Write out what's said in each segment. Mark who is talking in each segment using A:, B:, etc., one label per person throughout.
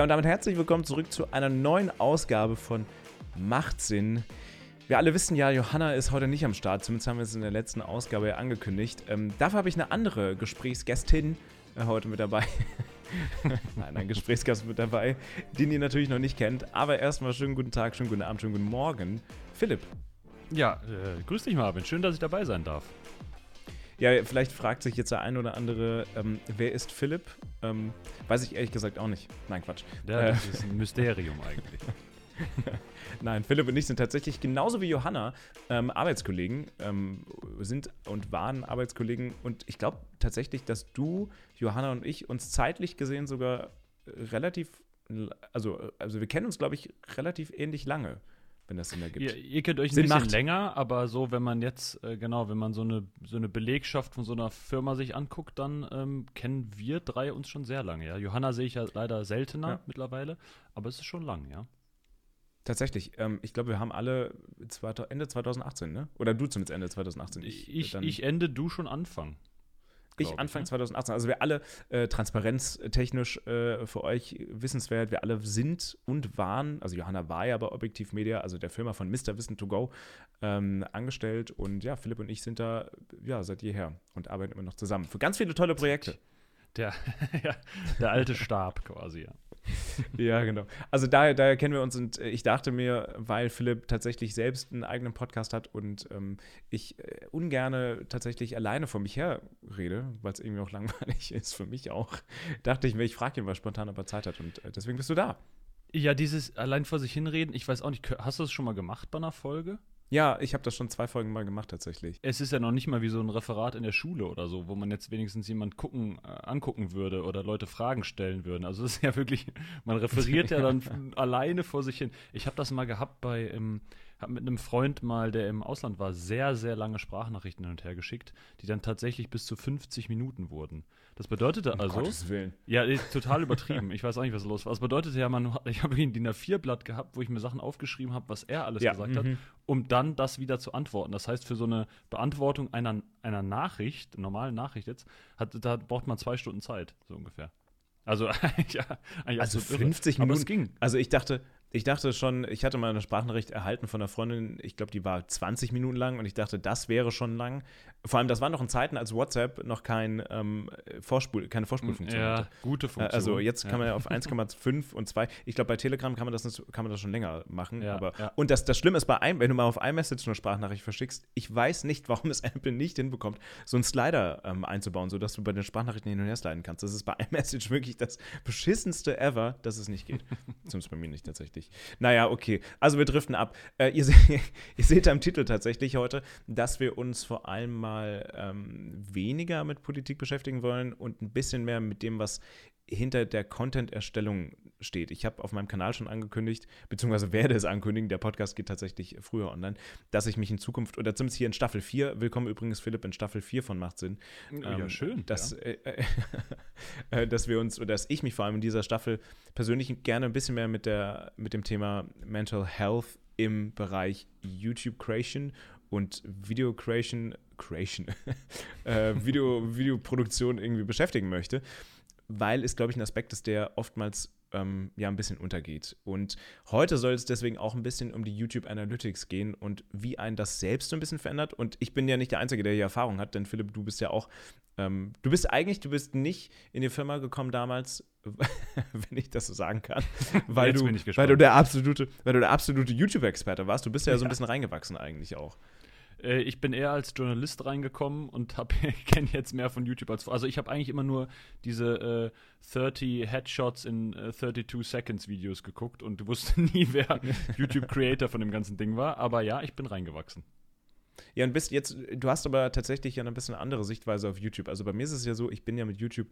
A: Ja, und damit herzlich willkommen zurück zu einer neuen Ausgabe von Macht Sinn. Wir alle wissen ja, Johanna ist heute nicht am Start, zumindest haben wir es in der letzten Ausgabe ja angekündigt. Ähm, dafür habe ich eine andere Gesprächsgästin äh, heute mit dabei. Nein, ein Gesprächsgast mit dabei, den ihr natürlich noch nicht kennt. Aber erstmal schönen guten Tag, schönen guten Abend, schönen guten Morgen. Philipp.
B: Ja, äh, grüß dich Marvin, schön, dass ich dabei sein darf.
A: Ja, vielleicht fragt sich jetzt der ein oder andere, ähm, wer ist Philipp? Ähm, weiß ich ehrlich gesagt auch nicht. Nein, Quatsch.
B: Ja, das äh, ist ein Mysterium eigentlich.
A: Nein, Philipp und ich sind tatsächlich genauso wie Johanna ähm, Arbeitskollegen, ähm, sind und waren Arbeitskollegen und ich glaube tatsächlich, dass du, Johanna und ich uns zeitlich gesehen sogar relativ, also, also wir kennen uns, glaube ich, relativ ähnlich lange wenn das Sinn ergibt.
B: Ihr, ihr kennt euch ein Sinn bisschen macht. länger, aber so, wenn man jetzt, äh, genau, wenn man so eine, so eine Belegschaft von so einer Firma sich anguckt, dann ähm, kennen wir drei uns schon sehr lange, ja. Johanna sehe ich ja leider seltener ja. mittlerweile, aber es ist schon lang, ja.
A: Tatsächlich. Ähm, ich glaube, wir haben alle Ende 2018, ne? Oder du zumindest Ende 2018.
B: Ich, ich, ich Ende, du schon Anfang.
A: Ich Anfang ich, ne? 2018. Also wir alle äh, transparenztechnisch äh, für euch wissenswert, wir alle sind und waren, also Johanna war ja bei Objektiv Media, also der Firma von Mr. Wissen to Go, ähm, angestellt. Und ja, Philipp und ich sind da ja seit jeher und arbeiten immer noch zusammen. Für ganz viele tolle Projekte.
B: Der, ja, der alte Stab quasi, ja.
A: ja, genau. Also daher, daher kennen wir uns und äh, ich dachte mir, weil Philipp tatsächlich selbst einen eigenen Podcast hat und ähm, ich äh, ungerne tatsächlich alleine vor mich her rede, weil es irgendwie auch langweilig ist für mich auch, dachte ich mir, ich frage ihn, weil spontan aber Zeit hat und äh, deswegen bist du da.
B: Ja, dieses allein vor sich hinreden, ich weiß auch nicht, hast du das schon mal gemacht bei einer Folge?
A: Ja, ich habe das schon zwei Folgen mal gemacht tatsächlich.
B: Es ist ja noch nicht mal wie so ein Referat in der Schule oder so, wo man jetzt wenigstens jemand gucken, äh, angucken würde oder Leute Fragen stellen würden. Also es ist ja wirklich, man referiert ja dann alleine vor sich hin. Ich habe das mal gehabt bei, ähm, habe mit einem Freund mal, der im Ausland war, sehr, sehr lange Sprachnachrichten hin und her geschickt, die dann tatsächlich bis zu 50 Minuten wurden. Das bedeutete um also.
A: Gottes Willen.
B: Ja, total übertrieben. Ich weiß auch nicht, was los war. Das bedeutete ja, man, ich habe ein DIN A4-Blatt gehabt, wo ich mir Sachen aufgeschrieben habe, was er alles ja, gesagt hat, mhm. um dann das wieder zu antworten. Das heißt, für so eine Beantwortung einer, einer Nachricht, normalen Nachricht jetzt, hat, da braucht man zwei Stunden Zeit, so ungefähr. Also,
A: ja, also 50 irre. Minuten. Aber es ging. Also ich dachte, ich dachte schon, ich hatte mal eine Sprachnachricht erhalten von einer Freundin, ich glaube, die war 20 Minuten lang und ich dachte, das wäre schon lang. Vor allem, das war noch in Zeiten, als WhatsApp noch kein, ähm, Vorspul, keine Vorspulfunktion
B: ja,
A: hatte.
B: gute Funktion.
A: Also jetzt kann man ja auf 1,5 und 2. Ich glaube, bei Telegram kann man das, kann man das schon länger machen. Ja, aber, ja. Und das, das Schlimme ist bei einem, wenn du mal auf iMessage eine Sprachnachricht verschickst, ich weiß nicht, warum es Apple nicht hinbekommt, so einen Slider ähm, einzubauen, sodass du bei den Sprachnachrichten hin und her sliden kannst. Das ist bei iMessage wirklich das beschissenste ever, dass es nicht geht. Zumindest bei mir nicht tatsächlich. Naja, okay. Also wir driften ab. Äh, ihr, se ihr seht am Titel tatsächlich heute, dass wir uns vor allem mal mal ähm, weniger mit Politik beschäftigen wollen und ein bisschen mehr mit dem, was hinter der Content-Erstellung steht. Ich habe auf meinem Kanal schon angekündigt, beziehungsweise werde es ankündigen, der Podcast geht tatsächlich früher online, dass ich mich in Zukunft, oder zumindest hier in Staffel 4, willkommen übrigens Philipp in Staffel 4 von Macht Sinn.
B: Ja, ähm, schön.
A: Dass, ja. Äh, äh, dass wir uns, oder dass ich mich vor allem in dieser Staffel persönlich gerne ein bisschen mehr mit, der, mit dem Thema Mental Health im Bereich YouTube Creation und Video Creation, Creation, äh, Video, Videoproduktion irgendwie beschäftigen möchte, weil es, glaube ich, ein Aspekt ist, der oftmals ähm, ja ein bisschen untergeht. Und heute soll es deswegen auch ein bisschen um die YouTube Analytics gehen und wie ein das selbst so ein bisschen verändert. Und ich bin ja nicht der Einzige, der hier Erfahrung hat, denn Philipp, du bist ja auch, ähm, du bist eigentlich, du bist nicht in die Firma gekommen damals, wenn ich das so sagen kann, weil, du, weil du der absolute, weil du der absolute YouTube-Experte warst. Du bist ja, ja so ein bisschen reingewachsen eigentlich auch.
B: Äh, ich bin eher als Journalist reingekommen und kenne jetzt mehr von YouTube als Also ich habe eigentlich immer nur diese äh, 30 Headshots in äh, 32 Seconds Videos geguckt und wusste nie, wer YouTube Creator von dem ganzen Ding war. Aber ja, ich bin reingewachsen.
A: Ja, und bist jetzt, du hast aber tatsächlich ja ein bisschen andere Sichtweise auf YouTube. Also bei mir ist es ja so, ich bin ja mit YouTube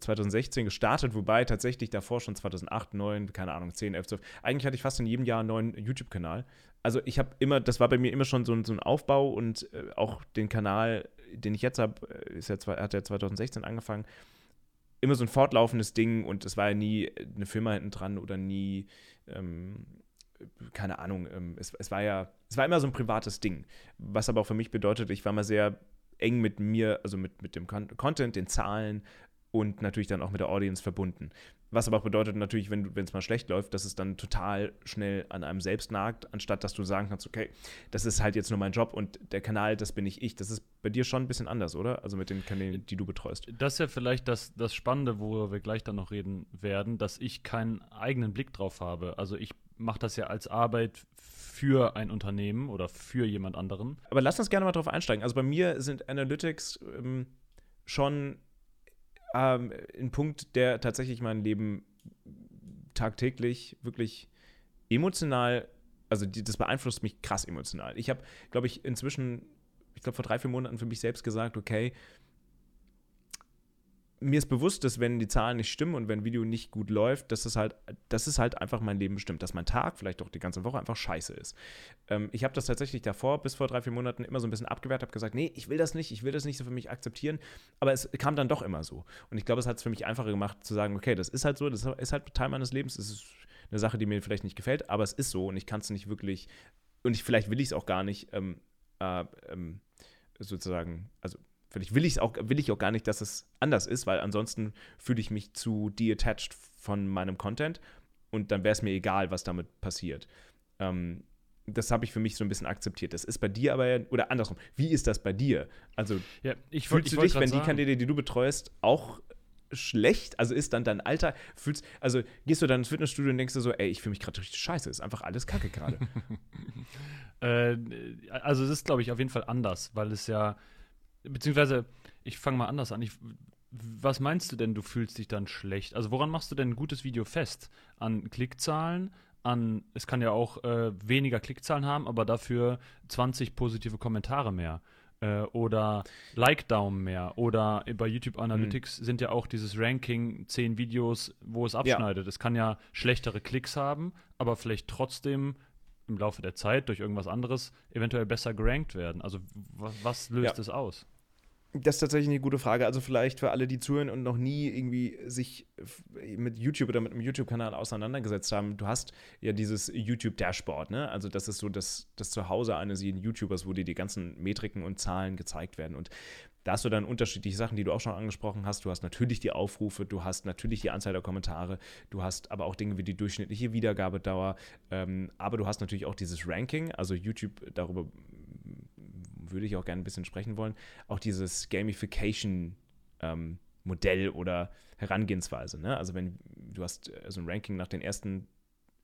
A: 2016 äh, gestartet, wobei tatsächlich davor schon 2008, 9, keine Ahnung, 10, 11, 12. Eigentlich hatte ich fast in jedem Jahr einen neuen YouTube-Kanal. Also ich habe immer, das war bei mir immer schon so ein, so ein Aufbau und äh, auch den Kanal, den ich jetzt habe, äh, ja, hat ja 2016 angefangen, immer so ein fortlaufendes Ding und es war ja nie eine Firma hinten dran oder nie, ähm, keine Ahnung, ähm, es, es war ja, es war immer so ein privates Ding, was aber auch für mich bedeutet, ich war mal sehr eng mit mir, also mit, mit dem Content, den Zahlen und natürlich dann auch mit der Audience verbunden. Was aber auch bedeutet natürlich, wenn es mal schlecht läuft, dass es dann total schnell an einem selbst nagt, anstatt dass du sagen kannst, okay, das ist halt jetzt nur mein Job und der Kanal, das bin ich ich. Das ist bei dir schon ein bisschen anders, oder? Also mit den Kanälen, die du betreust.
B: Das ist ja vielleicht das, das Spannende, worüber wir gleich dann noch reden werden, dass ich keinen eigenen Blick drauf habe. Also ich mache das ja als Arbeit für ein Unternehmen oder für jemand anderen.
A: Aber lass uns gerne mal drauf einsteigen. Also bei mir sind Analytics ähm, schon ähm, ein Punkt, der tatsächlich mein Leben tagtäglich wirklich emotional, also die, das beeinflusst mich krass emotional. Ich habe, glaube ich, inzwischen, ich glaube vor drei, vier Monaten für mich selbst gesagt, okay, mir ist bewusst, dass wenn die Zahlen nicht stimmen und wenn ein Video nicht gut läuft, dass es halt, das ist halt einfach mein Leben bestimmt, dass mein Tag, vielleicht auch die ganze Woche einfach scheiße ist. Ähm, ich habe das tatsächlich davor, bis vor drei, vier Monaten, immer so ein bisschen abgewehrt, habe gesagt, nee, ich will das nicht, ich will das nicht so für mich akzeptieren, aber es kam dann doch immer so. Und ich glaube, es hat es für mich einfacher gemacht zu sagen, okay, das ist halt so, das ist halt Teil meines Lebens, es ist eine Sache, die mir vielleicht nicht gefällt, aber es ist so und ich kann es nicht wirklich, und ich, vielleicht will ich es auch gar nicht, ähm, äh, ähm, sozusagen, also Vielleicht will ich auch, will ich auch gar nicht, dass es anders ist, weil ansonsten fühle ich mich zu detached von meinem Content und dann wäre es mir egal, was damit passiert. Ähm, das habe ich für mich so ein bisschen akzeptiert. Das ist bei dir aber, oder andersrum, wie ist das bei dir? Also, ja, ich fühlst ich du dich, wenn die Kandidaten, die du betreust, auch schlecht? Also ist dann dein Alter, fühlst, also gehst du dann ins Fitnessstudio und denkst du so, ey, ich fühle mich gerade richtig scheiße, ist einfach alles kacke gerade.
B: äh, also es ist, glaube ich, auf jeden Fall anders, weil es ja beziehungsweise, ich fange mal anders an. Ich, was meinst du denn, du fühlst dich dann schlecht? Also woran machst du denn ein gutes Video fest? An Klickzahlen? An, es kann ja auch äh, weniger Klickzahlen haben, aber dafür 20 positive Kommentare mehr. Äh, oder Like-Daumen mehr. Oder bei YouTube Analytics mhm. sind ja auch dieses Ranking 10 Videos, wo es abschneidet. Ja. Es kann ja schlechtere Klicks haben, aber vielleicht trotzdem im Laufe der Zeit durch irgendwas anderes eventuell besser gerankt werden. Also was löst es aus?
A: Das ist tatsächlich eine gute Frage. Also vielleicht für alle, die zuhören und noch nie irgendwie sich mit YouTube oder mit einem YouTube-Kanal auseinandergesetzt haben. Du hast ja dieses YouTube-Dashboard, ne? Also das ist so das, das Zuhause eines jeden YouTubers, wo dir die ganzen Metriken und Zahlen gezeigt werden. Und da hast du dann unterschiedliche Sachen, die du auch schon angesprochen hast. Du hast natürlich die Aufrufe, du hast natürlich die Anzahl der Kommentare, du hast aber auch Dinge wie die durchschnittliche Wiedergabedauer, ähm, aber du hast natürlich auch dieses Ranking, also YouTube, darüber würde ich auch gerne ein bisschen sprechen wollen, auch dieses Gamification ähm, Modell oder Herangehensweise. Ne? Also wenn du hast äh, so ein Ranking nach den ersten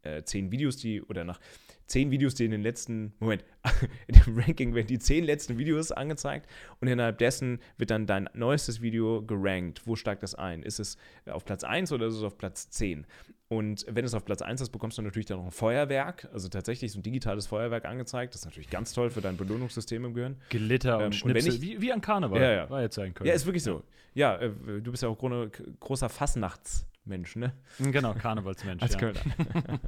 A: äh, zehn Videos, die oder nach zehn Videos, die in den letzten, Moment, in dem Ranking werden die zehn letzten Videos angezeigt und innerhalb dessen wird dann dein neuestes Video gerankt. Wo steigt das ein? Ist es auf Platz 1 oder ist es auf Platz 10? Und wenn es auf Platz 1 ist, bekommst du natürlich dann noch ein Feuerwerk, also tatsächlich so ein digitales Feuerwerk angezeigt. Das ist natürlich ganz toll für dein Belohnungssystem im Gehirn.
B: Glitter und ähm, Schnipsel,
A: und
B: wie, wie an Karneval,
A: ja, ja.
B: war jetzt sein können.
A: Ja, ist wirklich so. Ja, äh, du bist ja auch großer Fassnachts- Mensch, ne?
B: Genau, Karnevalsmensch. Als ja. Kölner.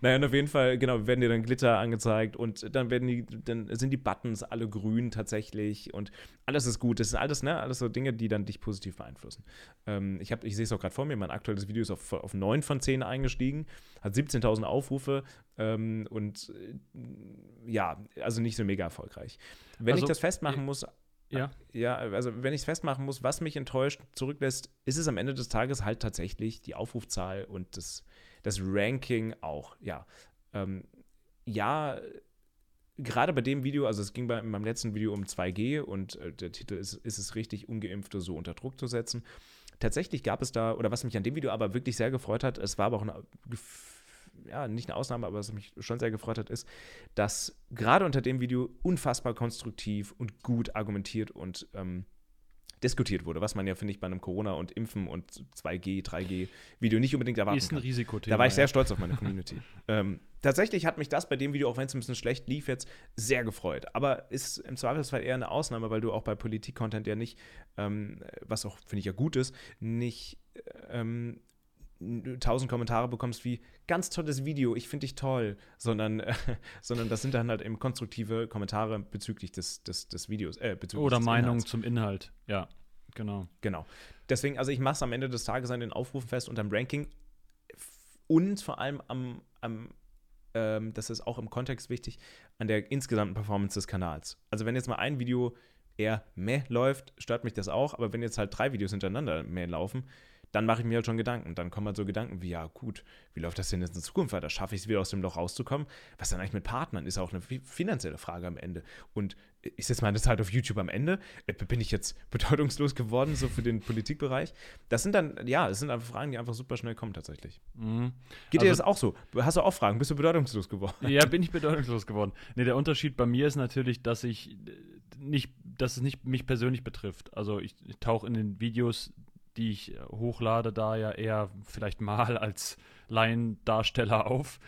A: naja, und auf jeden Fall, genau, werden dir dann Glitter angezeigt und dann werden die, dann sind die Buttons alle grün tatsächlich und alles ist gut. Das sind alles, ne, alles so Dinge, die dann dich positiv beeinflussen. Ähm, ich ich sehe es auch gerade vor mir, mein aktuelles Video ist auf, auf 9 von 10 eingestiegen, hat 17.000 Aufrufe ähm, und äh, ja, also nicht so mega erfolgreich. Wenn also, ich das festmachen äh, muss, ja. Ja, also wenn ich es festmachen muss, was mich enttäuscht zurücklässt, ist es am Ende des Tages halt tatsächlich die Aufrufzahl und das, das Ranking auch. Ja, ähm, ja, gerade bei dem Video, also es ging bei, in meinem letzten Video um 2G und äh, der Titel ist, ist es richtig, Ungeimpfte so unter Druck zu setzen. Tatsächlich gab es da, oder was mich an dem Video aber wirklich sehr gefreut hat, es war aber auch ein Gefühl, ja, nicht eine Ausnahme, aber was mich schon sehr gefreut hat, ist, dass gerade unter dem Video unfassbar konstruktiv und gut argumentiert und ähm, diskutiert wurde, was man ja, finde ich, bei einem Corona- und Impfen- und 2G, 3G-Video nicht unbedingt erwarten
B: Ist ein Risikothema.
A: Da war ich sehr stolz auf meine Community. ähm, tatsächlich hat mich das bei dem Video, auch wenn es ein bisschen schlecht lief, jetzt sehr gefreut. Aber ist im Zweifelsfall eher eine Ausnahme, weil du auch bei Politik-Content ja nicht, ähm, was auch, finde ich, ja gut ist, nicht ähm, tausend Kommentare bekommst wie ganz tolles Video, ich finde dich toll, sondern, äh, sondern das sind dann halt eben konstruktive Kommentare bezüglich des, des, des Videos. Äh, bezüglich
B: Oder Meinungen zum Inhalt, ja, genau.
A: Genau. Deswegen, also ich mache es am Ende des Tages an den Aufrufen fest und am Ranking und vor allem am, am ähm, das ist auch im Kontext wichtig, an der insgesamten Performance des Kanals. Also wenn jetzt mal ein Video eher meh läuft, stört mich das auch. Aber wenn jetzt halt drei Videos hintereinander meh laufen, dann mache ich mir halt schon Gedanken. Dann kommen halt so Gedanken wie, ja gut, wie läuft das denn jetzt in Zukunft weiter? Schaffe ich es wieder aus dem Loch rauszukommen? Was dann eigentlich mit Partnern? Ist auch eine finanzielle Frage am Ende. Und ich setze meine Zeit auf YouTube am Ende. Äh, bin ich jetzt bedeutungslos geworden, so für den Politikbereich? Das sind dann, ja, das sind einfach Fragen, die einfach super schnell kommen tatsächlich. Mhm. Geht also, dir das auch so? Hast du auch Fragen? Bist du bedeutungslos geworden?
B: Ja, bin ich bedeutungslos geworden. Nee, der Unterschied bei mir ist natürlich, dass ich nicht, dass es nicht mich persönlich betrifft. Also ich, ich tauche in den Videos die ich äh, hochlade, da ja eher vielleicht mal als Laiendarsteller auf.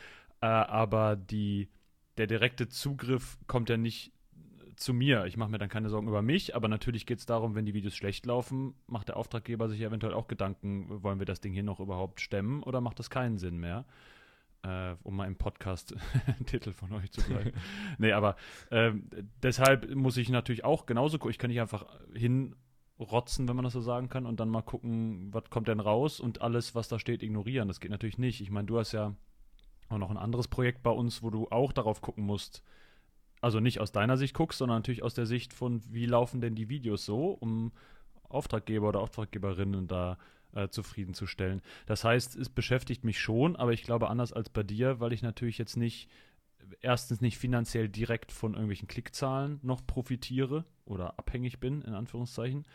B: Äh, aber die, der direkte Zugriff kommt ja nicht zu mir. Ich mache mir dann keine Sorgen über mich, aber natürlich geht es darum, wenn die Videos schlecht laufen, macht der Auftraggeber sich eventuell auch Gedanken, wollen wir das Ding hier noch überhaupt stemmen oder macht das keinen Sinn mehr? Äh, um mal im Podcast-Titel von euch zu bleiben. nee, aber äh, deshalb muss ich natürlich auch genauso gucken. Ich kann nicht einfach hin rotzen, wenn man das so sagen kann, und dann mal gucken, was kommt denn raus und alles, was da steht, ignorieren. Das geht natürlich nicht. Ich meine, du hast ja auch noch ein anderes Projekt bei uns, wo du auch darauf gucken musst, also nicht aus deiner Sicht guckst, sondern natürlich aus der Sicht von, wie laufen denn die Videos so, um Auftraggeber oder Auftraggeberinnen da äh, zufriedenzustellen. Das heißt, es beschäftigt mich schon, aber ich glaube anders als bei dir, weil ich natürlich jetzt nicht erstens nicht finanziell direkt von irgendwelchen Klickzahlen noch profitiere oder abhängig bin, in Anführungszeichen.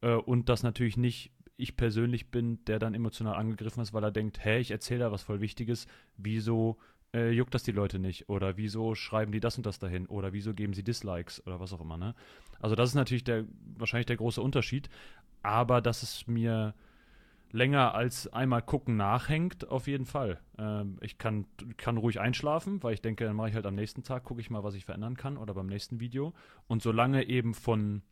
B: Äh, und dass natürlich nicht ich persönlich bin, der dann emotional angegriffen ist, weil er denkt, hey, ich erzähle da was voll Wichtiges, wieso äh, juckt das die Leute nicht? Oder wieso schreiben die das und das dahin? Oder wieso geben sie Dislikes oder was auch immer, ne? Also das ist natürlich der, wahrscheinlich der große Unterschied. Aber dass es mir länger als einmal gucken nachhängt, auf jeden Fall. Ähm, ich kann, kann ruhig einschlafen, weil ich denke, dann mache ich halt am nächsten Tag, gucke ich mal, was ich verändern kann oder beim nächsten Video. Und solange eben von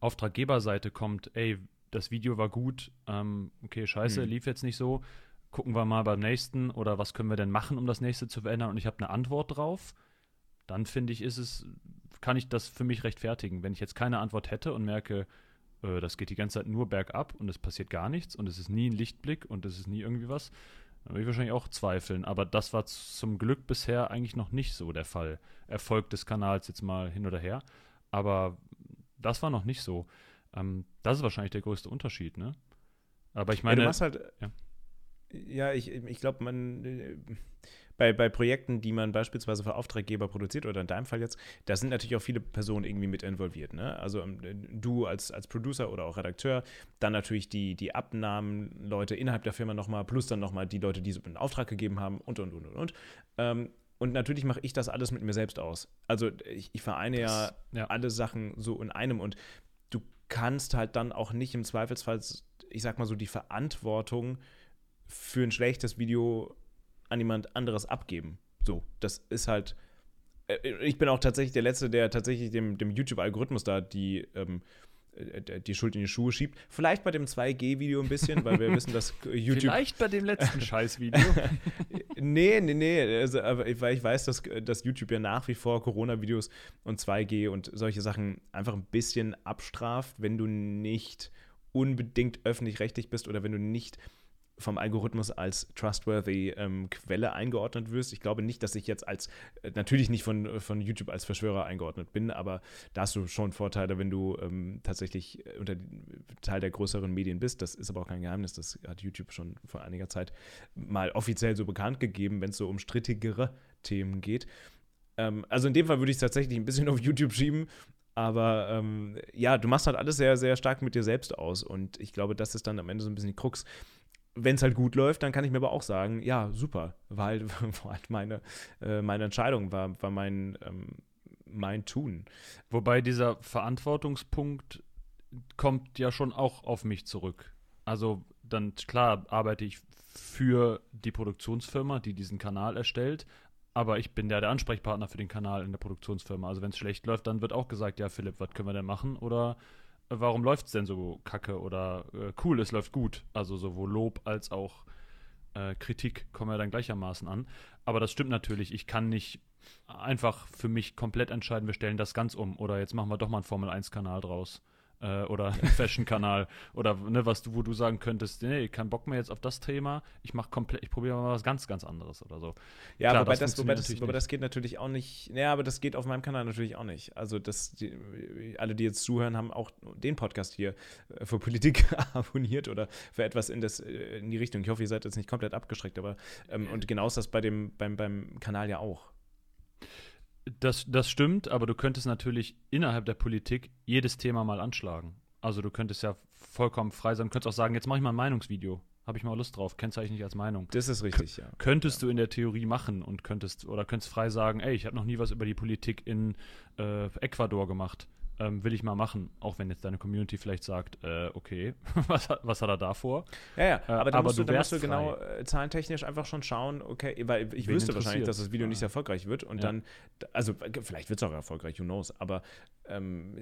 B: Auftraggeberseite kommt, ey, das Video war gut, ähm, okay, scheiße, hm. lief jetzt nicht so, gucken wir mal beim nächsten oder was können wir denn machen, um das nächste zu verändern und ich habe eine Antwort drauf, dann finde ich, ist es, kann ich das für mich rechtfertigen. Wenn ich jetzt keine Antwort hätte und merke, äh, das geht die ganze Zeit nur bergab und es passiert gar nichts und es ist nie ein Lichtblick und es ist nie irgendwie was. Da würde ich wahrscheinlich auch zweifeln. Aber das war zum Glück bisher eigentlich noch nicht so der Fall. Erfolg des Kanals jetzt mal hin oder her. Aber das war noch nicht so. Ähm, das ist wahrscheinlich der größte Unterschied, ne? Aber ich meine. Ja,
A: du machst halt. Ja, ja ich, ich glaube, man. Bei, bei Projekten, die man beispielsweise für Auftraggeber produziert oder in deinem Fall jetzt, da sind natürlich auch viele Personen irgendwie mit involviert. Ne? Also ähm, du als, als Producer oder auch Redakteur, dann natürlich die, die Abnahmenleute innerhalb der Firma nochmal, plus dann nochmal die Leute, die so einen Auftrag gegeben haben und, und, und, und, und. Ähm, und natürlich mache ich das alles mit mir selbst aus. Also ich, ich vereine das, ja, ja alle Sachen so in einem und du kannst halt dann auch nicht im Zweifelsfall, ich sag mal so, die Verantwortung für ein schlechtes Video an jemand anderes abgeben. So, das ist halt. Äh, ich bin auch tatsächlich der Letzte, der tatsächlich dem, dem YouTube-Algorithmus da die, ähm, äh, die Schuld in die Schuhe schiebt. Vielleicht bei dem 2G-Video ein bisschen, weil wir wissen, dass YouTube.
B: Vielleicht bei dem letzten Scheiß-Video.
A: nee, nee, nee. Also, aber weil ich weiß, dass, dass YouTube ja nach wie vor Corona-Videos und 2G und solche Sachen einfach ein bisschen abstraft, wenn du nicht unbedingt öffentlich-rechtlich bist oder wenn du nicht vom Algorithmus als trustworthy ähm, Quelle eingeordnet wirst. Ich glaube nicht, dass ich jetzt als, äh, natürlich nicht von, von YouTube als Verschwörer eingeordnet bin, aber da hast du schon Vorteile, wenn du ähm, tatsächlich äh, unter Teil der größeren Medien bist. Das ist aber auch kein Geheimnis, das hat YouTube schon vor einiger Zeit mal offiziell so bekannt gegeben, wenn es so um strittigere Themen geht. Ähm, also in dem Fall würde ich es tatsächlich ein bisschen auf YouTube schieben, aber ähm, ja, du machst halt alles sehr, sehr stark mit dir selbst aus. Und ich glaube, das ist dann am Ende so ein bisschen die Krux wenn es halt gut läuft, dann kann ich mir aber auch sagen, ja, super, war halt meine, äh, meine Entscheidung, war, war mein, ähm, mein Tun.
B: Wobei dieser Verantwortungspunkt kommt ja schon auch auf mich zurück. Also dann, klar, arbeite ich für die Produktionsfirma, die diesen Kanal erstellt, aber ich bin ja der Ansprechpartner für den Kanal in der Produktionsfirma. Also wenn es schlecht läuft, dann wird auch gesagt, ja, Philipp, was können wir denn machen? Oder warum läuft es denn so kacke oder äh, cool, es läuft gut. Also sowohl Lob als auch äh, Kritik kommen ja dann gleichermaßen an. Aber das stimmt natürlich. Ich kann nicht einfach für mich komplett entscheiden, wir stellen das ganz um oder jetzt machen wir doch mal einen Formel-1-Kanal draus. Äh, oder Fashion-Kanal oder ne, was du, wo du sagen könntest, nee, kein Bock mehr jetzt auf das Thema, ich mache komplett, ich probiere mal was ganz, ganz anderes oder so.
A: Ja, Klar, wobei, das, das, wobei, das, wobei das geht natürlich auch nicht, ja, aber das geht auf meinem Kanal natürlich auch nicht. Also das, die, alle, die jetzt zuhören, haben auch den Podcast hier äh, für Politik abonniert oder für etwas in, das, äh, in die Richtung. Ich hoffe, ihr seid jetzt nicht komplett abgeschreckt, aber ähm, und genau ist das bei dem, beim, beim Kanal ja auch.
B: Das, das stimmt, aber du könntest natürlich innerhalb der Politik jedes Thema mal anschlagen. Also du könntest ja vollkommen frei sein, du könntest auch sagen, jetzt mache ich mal ein Meinungsvideo. Habe ich mal Lust drauf, kennzeichne ich als Meinung.
A: Das ist richtig,
B: ja. Könntest ja. du in der Theorie machen und könntest oder könntest frei sagen, ey, ich habe noch nie was über die Politik in äh, Ecuador gemacht ähm, will ich mal machen, auch wenn jetzt deine Community vielleicht sagt, äh, okay, was, hat, was hat er da vor?
A: Ja, ja, aber, äh, dann, aber musst du, dann musst du genau äh, zahlentechnisch einfach schon schauen, okay, weil ich Wen wüsste wahrscheinlich, dass das Video ja. nicht erfolgreich wird und ja. dann, also vielleicht wird es auch erfolgreich, who knows, aber ähm,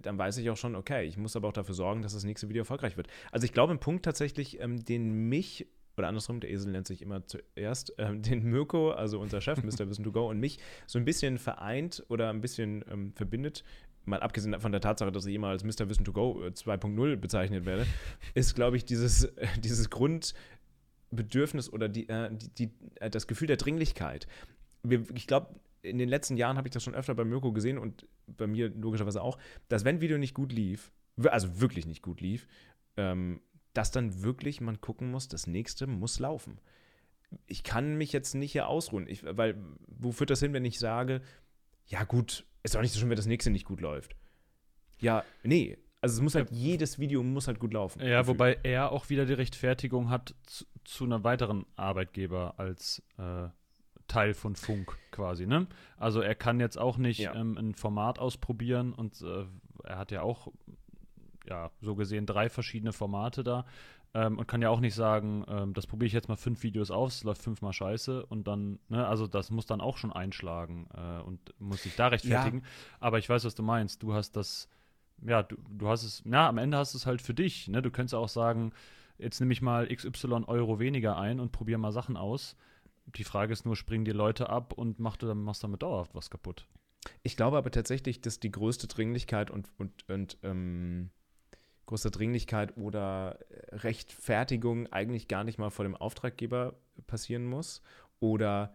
A: dann weiß ich auch schon, okay, ich muss aber auch dafür sorgen, dass das nächste Video erfolgreich wird. Also ich glaube, ein Punkt tatsächlich, ähm, den mich oder andersrum, der Esel nennt sich immer zuerst, ähm, den Mirko, also unser Chef, Mr. Wissen to Go, und mich so ein bisschen vereint oder ein bisschen ähm, verbindet, mal abgesehen von der Tatsache, dass ich immer als Mr. Wissen to Go 2.0 äh, bezeichnet werde, ist, glaube ich, dieses, dieses Grundbedürfnis oder die, äh, die, die, äh, das Gefühl der Dringlichkeit. Wir, ich glaube, in den letzten Jahren habe ich das schon öfter bei Mirko gesehen und bei mir logischerweise auch, dass wenn Video nicht gut lief, also wirklich nicht gut lief, ähm, dass dann wirklich man gucken muss, das nächste muss laufen. Ich kann mich jetzt nicht hier ausruhen, ich, weil wo führt das hin, wenn ich sage, ja gut, ist doch nicht so schlimm, wenn das nächste nicht gut läuft. Ja, nee. Also es muss halt, jedes Video muss halt gut laufen.
B: Ja, wobei er auch wieder die Rechtfertigung hat zu, zu einer weiteren Arbeitgeber als äh, Teil von Funk quasi, ne? Also er kann jetzt auch nicht ja. ähm, ein Format ausprobieren und äh, er hat ja auch, ja, so gesehen drei verschiedene Formate da. Ähm, und kann ja auch nicht sagen, ähm, das probiere ich jetzt mal fünf Videos aus, es läuft fünfmal scheiße und dann, ne, also das muss dann auch schon einschlagen äh, und muss sich da rechtfertigen. Ja. Aber ich weiß, was du meinst. Du hast das, ja, du, du hast es, ja, am Ende hast du es halt für dich. Ne? Du könntest auch sagen, jetzt nehme ich mal XY Euro weniger ein und probiere mal Sachen aus. Die Frage ist nur, springen die Leute ab und mach du, machst damit dauerhaft was kaputt.
A: Ich glaube aber tatsächlich, dass die größte Dringlichkeit und, und, und ähm große Dringlichkeit oder Rechtfertigung eigentlich gar nicht mal vor dem Auftraggeber passieren muss oder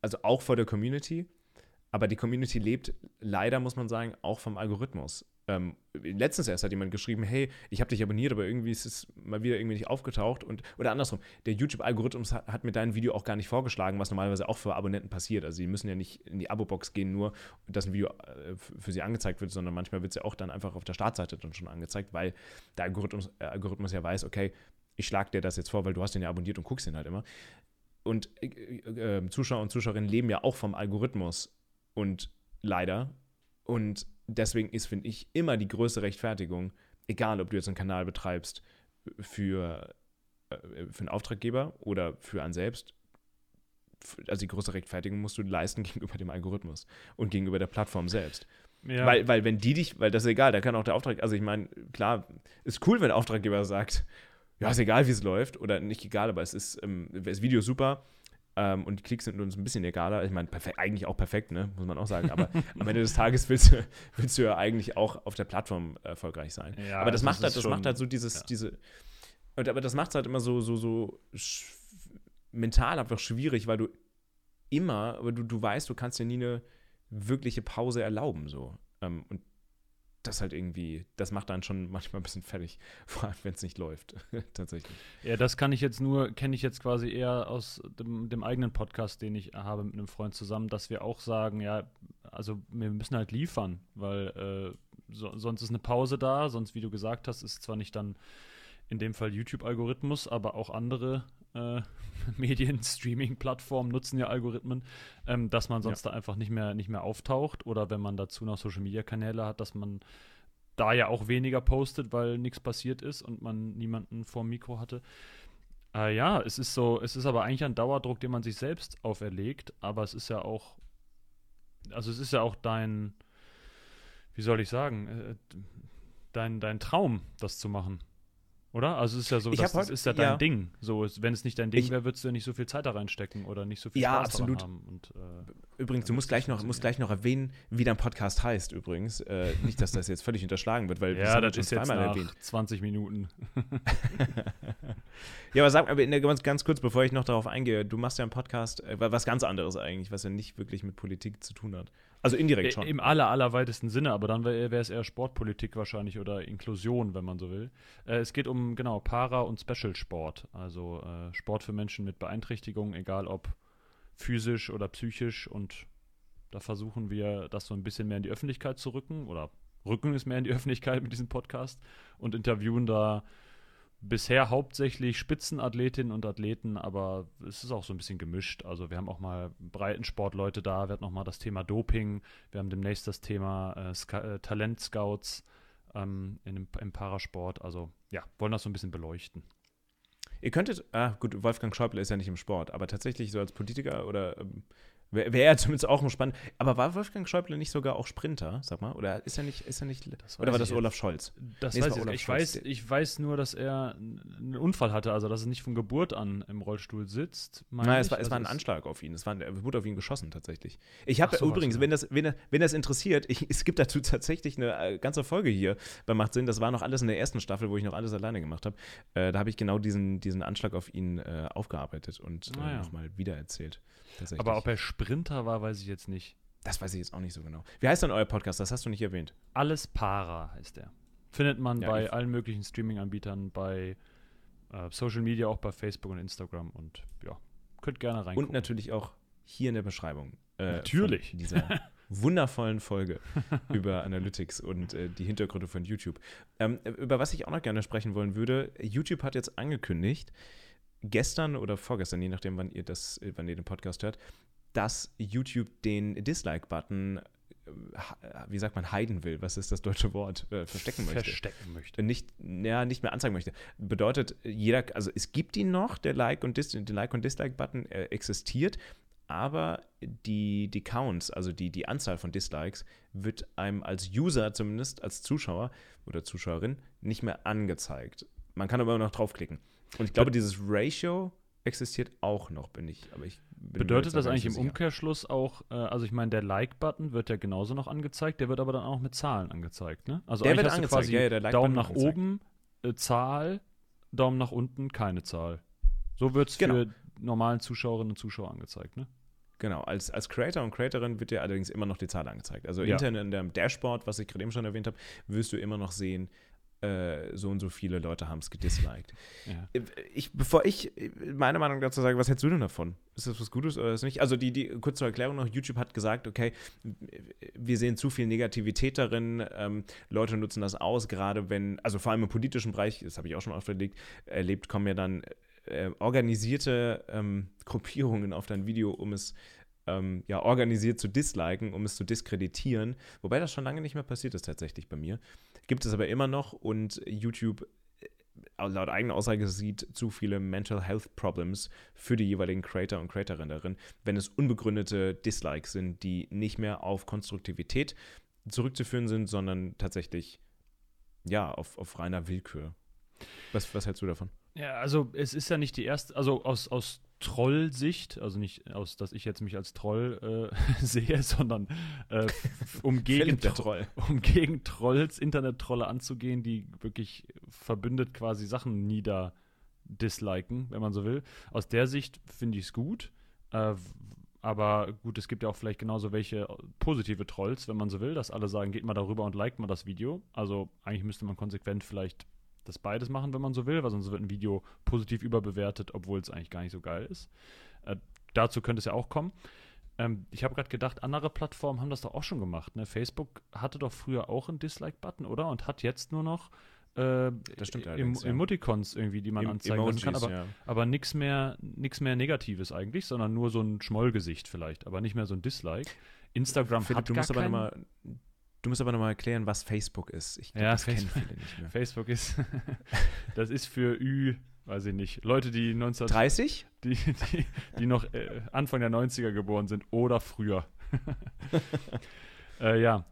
A: also auch vor der Community. Aber die Community lebt leider, muss man sagen, auch vom Algorithmus. Ähm, letztens erst hat jemand geschrieben, hey, ich habe dich abonniert, aber irgendwie ist es mal wieder irgendwie nicht aufgetaucht. Und, oder andersrum, der YouTube-Algorithmus hat, hat, mir dein Video auch gar nicht vorgeschlagen, was normalerweise auch für Abonnenten passiert. Also sie müssen ja nicht in die Abo-Box gehen, nur dass ein Video äh, für sie angezeigt wird, sondern manchmal wird es ja auch dann einfach auf der Startseite dann schon angezeigt, weil der Algorithmus, äh, Algorithmus ja weiß, okay, ich schlage dir das jetzt vor, weil du hast den ja abonniert und guckst den halt immer. Und äh, äh, Zuschauer und Zuschauerinnen leben ja auch vom Algorithmus und leider. Und deswegen ist, finde ich, immer die größte Rechtfertigung, egal ob du jetzt einen Kanal betreibst für, äh, für einen Auftraggeber oder für einen selbst, also die größte Rechtfertigung musst du leisten gegenüber dem Algorithmus und gegenüber der Plattform selbst. Ja. Weil, weil wenn die dich, weil das ist egal, da kann auch der Auftrag, also ich meine, klar, ist cool, wenn der Auftraggeber sagt, ja, ist egal, wie es läuft, oder nicht egal, aber es ist, ähm, das Video super, ähm, und die Klicks sind uns ein bisschen egaler. Ich meine, eigentlich auch perfekt, ne? muss man auch sagen. Aber am Ende des Tages willst du, willst du ja eigentlich auch auf der Plattform erfolgreich sein. Ja, aber das, das macht halt, das macht halt so dieses, ja. diese. Und, aber das macht es halt immer so, so, so mental einfach schwierig, weil du immer, aber du, du weißt, du kannst dir nie eine wirkliche Pause erlauben. So. Ähm, und das halt irgendwie, das macht dann schon manchmal ein bisschen fertig, vor allem wenn es nicht läuft, tatsächlich.
B: Ja, das kann ich jetzt nur, kenne ich jetzt quasi eher aus dem, dem, eigenen Podcast, den ich habe mit einem Freund zusammen, dass wir auch sagen, ja, also wir müssen halt liefern, weil äh, so, sonst ist eine Pause da, sonst, wie du gesagt hast, ist zwar nicht dann in dem Fall YouTube-Algorithmus, aber auch andere äh, Medien, Streaming-Plattformen nutzen ja Algorithmen, ähm, dass man sonst ja. da einfach nicht mehr, nicht mehr auftaucht oder wenn man dazu noch Social-Media-Kanäle hat, dass man da ja auch weniger postet, weil nichts passiert ist und man niemanden vor dem Mikro hatte. Äh, ja, es ist so, es ist aber eigentlich ein Dauerdruck, den man sich selbst auferlegt, aber es ist ja auch, also es ist ja auch dein, wie soll ich sagen, äh, dein, dein Traum, das zu machen. Oder? Also es ist ja so, das,
A: das
B: ist ja dein ja. Ding. So, wenn es nicht dein Ding wäre, würdest du ja nicht so viel Zeit da reinstecken oder nicht so viel
A: ja, Spaß absolut. haben. Und, äh, übrigens, du musst gleich noch, musst gleich noch erwähnen, wie dein Podcast heißt übrigens. Äh, nicht, dass das jetzt völlig unterschlagen wird, weil
B: ja, das, das ist jetzt nach erwähnt. 20 Minuten.
A: ja, aber sag mal, ganz, ganz kurz, bevor ich noch darauf eingehe, du machst ja einen Podcast, äh, was ganz anderes eigentlich, was ja nicht wirklich mit Politik zu tun hat. Also indirekt schon.
B: Im aller, allerweitesten Sinne, aber dann wäre es eher Sportpolitik wahrscheinlich oder Inklusion, wenn man so will. Äh, es geht um, genau, Para- und Special-Sport. Also äh, Sport für Menschen mit Beeinträchtigungen, egal ob physisch oder psychisch. Und da versuchen wir, das so ein bisschen mehr in die Öffentlichkeit zu rücken oder rücken es mehr in die Öffentlichkeit mit diesem Podcast und interviewen da bisher hauptsächlich Spitzenathletinnen und Athleten, aber es ist auch so ein bisschen gemischt. Also wir haben auch mal Breitensportleute da, wir hatten noch mal das Thema Doping, wir haben demnächst das Thema äh, äh, Talentscouts ähm, in, im Parasport. Also ja, wollen das so ein bisschen beleuchten.
A: Ihr könntet, ah gut, Wolfgang Schäuble ist ja nicht im Sport, aber tatsächlich so als Politiker oder ähm, Wäre wär ja zumindest auch mal spannend. Aber war Wolfgang Schäuble nicht sogar auch Sprinter, sag mal? Oder ist er nicht, ist er nicht. oder war das Olaf Scholz?
B: Das nee, weiß ich, ich, weiß, ich weiß nur, dass er einen Unfall hatte, also dass er nicht von Geburt an im Rollstuhl sitzt.
A: Nein, es war, es war ein Anschlag auf ihn. Es war, er wurde auf ihn geschossen tatsächlich. Ich habe übrigens, ja. wenn, das, wenn, wenn das interessiert, ich, es gibt dazu tatsächlich eine äh, ganze Folge hier bei Macht Sinn. Das war noch alles in der ersten Staffel, wo ich noch alles alleine gemacht habe. Äh, da habe ich genau diesen, diesen Anschlag auf ihn äh, aufgearbeitet und äh, ah, ja. nochmal wiedererzählt.
B: Aber ob er Sprinter war, weiß ich jetzt nicht.
A: Das weiß ich jetzt auch nicht so genau. Wie heißt denn euer Podcast? Das hast du nicht erwähnt.
B: Alles Para heißt er. Findet man ja, bei allen möglichen Streaming-Anbietern, bei äh, Social Media, auch bei Facebook und Instagram. Und ja, könnt gerne reingucken.
A: Und natürlich auch hier in der Beschreibung.
B: Äh, natürlich.
A: Dieser wundervollen Folge über Analytics und äh, die Hintergründe von YouTube. Ähm, über was ich auch noch gerne sprechen wollen würde, YouTube hat jetzt angekündigt, gestern oder vorgestern, je nachdem, wann ihr das, wann ihr den Podcast hört, dass YouTube den Dislike-Button äh, wie sagt man, heiden will, was ist das deutsche Wort, äh, verstecken möchte.
B: Verstecken möchte.
A: Nicht, ja, nicht mehr anzeigen möchte. Bedeutet, jeder, also es gibt ihn noch, der Like- und, Dis Like und Dislike-Button äh, existiert, aber die, die Counts, also die, die Anzahl von Dislikes, wird einem als User, zumindest als Zuschauer oder Zuschauerin, nicht mehr angezeigt. Man kann aber immer noch draufklicken. Und ich glaube, dieses Ratio existiert auch noch, bin ich. Aber ich
B: Bedeutet das eigentlich im sicher. Umkehrschluss auch, äh, also ich meine, der Like-Button wird ja genauso noch angezeigt, der wird aber dann auch mit Zahlen angezeigt, ne? Also
A: der wird angezeigt, quasi ja, ja,
B: like Daumen nach angezeigt. oben, äh, Zahl, Daumen nach unten, keine Zahl. So wird es genau. für normalen Zuschauerinnen und Zuschauer angezeigt, ne?
A: Genau, als, als Creator und Creatorin wird dir allerdings immer noch die Zahl angezeigt. Also ja. intern in dem Dashboard, was ich gerade eben schon erwähnt habe, wirst du immer noch sehen, äh, so und so viele Leute haben es gedisliked. Ja. Äh, ich, bevor ich meine Meinung dazu sage, was hältst du denn davon? Ist das was Gutes oder ist nicht? Also die, die kurze Erklärung noch, YouTube hat gesagt, okay, wir sehen zu viel Negativität darin, ähm, Leute nutzen das aus, gerade wenn, also vor allem im politischen Bereich, das habe ich auch schon oft erlebt, erlebt kommen ja dann äh, organisierte ähm, Gruppierungen auf dein Video, um es ähm, ja, organisiert zu disliken, um es zu diskreditieren. Wobei das schon lange nicht mehr passiert ist tatsächlich bei mir. Gibt es aber immer noch und YouTube äh, laut eigener Aussage sieht zu viele Mental Health Problems für die jeweiligen Creator und Creatorinnen wenn es unbegründete Dislikes sind, die nicht mehr auf Konstruktivität zurückzuführen sind, sondern tatsächlich ja auf, auf reiner Willkür. Was, was hältst du davon?
B: Ja, also es ist ja nicht die erste, also aus, aus Troll-Sicht, also nicht aus, dass ich jetzt mich als Troll äh, sehe, sondern äh, um, gegen
A: Troll.
B: um gegen Trolls, Internet-Trolle anzugehen, die wirklich verbündet quasi Sachen nieder disliken, wenn man so will. Aus der Sicht finde ich es gut. Äh, aber gut, es gibt ja auch vielleicht genauso welche positive Trolls, wenn man so will, dass alle sagen, geht mal darüber und liked mal das Video. Also eigentlich müsste man konsequent vielleicht das beides machen, wenn man so will, weil sonst wird ein Video positiv überbewertet, obwohl es eigentlich gar nicht so geil ist. Äh, dazu könnte es ja auch kommen. Ähm, ich habe gerade gedacht, andere Plattformen haben das doch auch schon gemacht. Ne? Facebook hatte doch früher auch einen Dislike-Button, oder? Und hat jetzt nur noch äh,
A: das stimmt
B: em ja. Emoticons irgendwie, die man Em anzeigen Emojis, kann, aber, ja. aber nichts mehr, mehr Negatives eigentlich, sondern nur so ein Schmollgesicht vielleicht, aber nicht mehr so ein Dislike. Instagram Philipp, hat
A: du
B: musst
A: aber nochmal Du musst aber nochmal erklären, was Facebook ist.
B: Ich glaub, ja, das Facebook, kennen viele nicht mehr. Facebook ist, das ist für Ü, weiß ich nicht, Leute, die
A: 1930?
B: Die, die, die noch äh, Anfang der 90er geboren sind oder früher. äh, ja.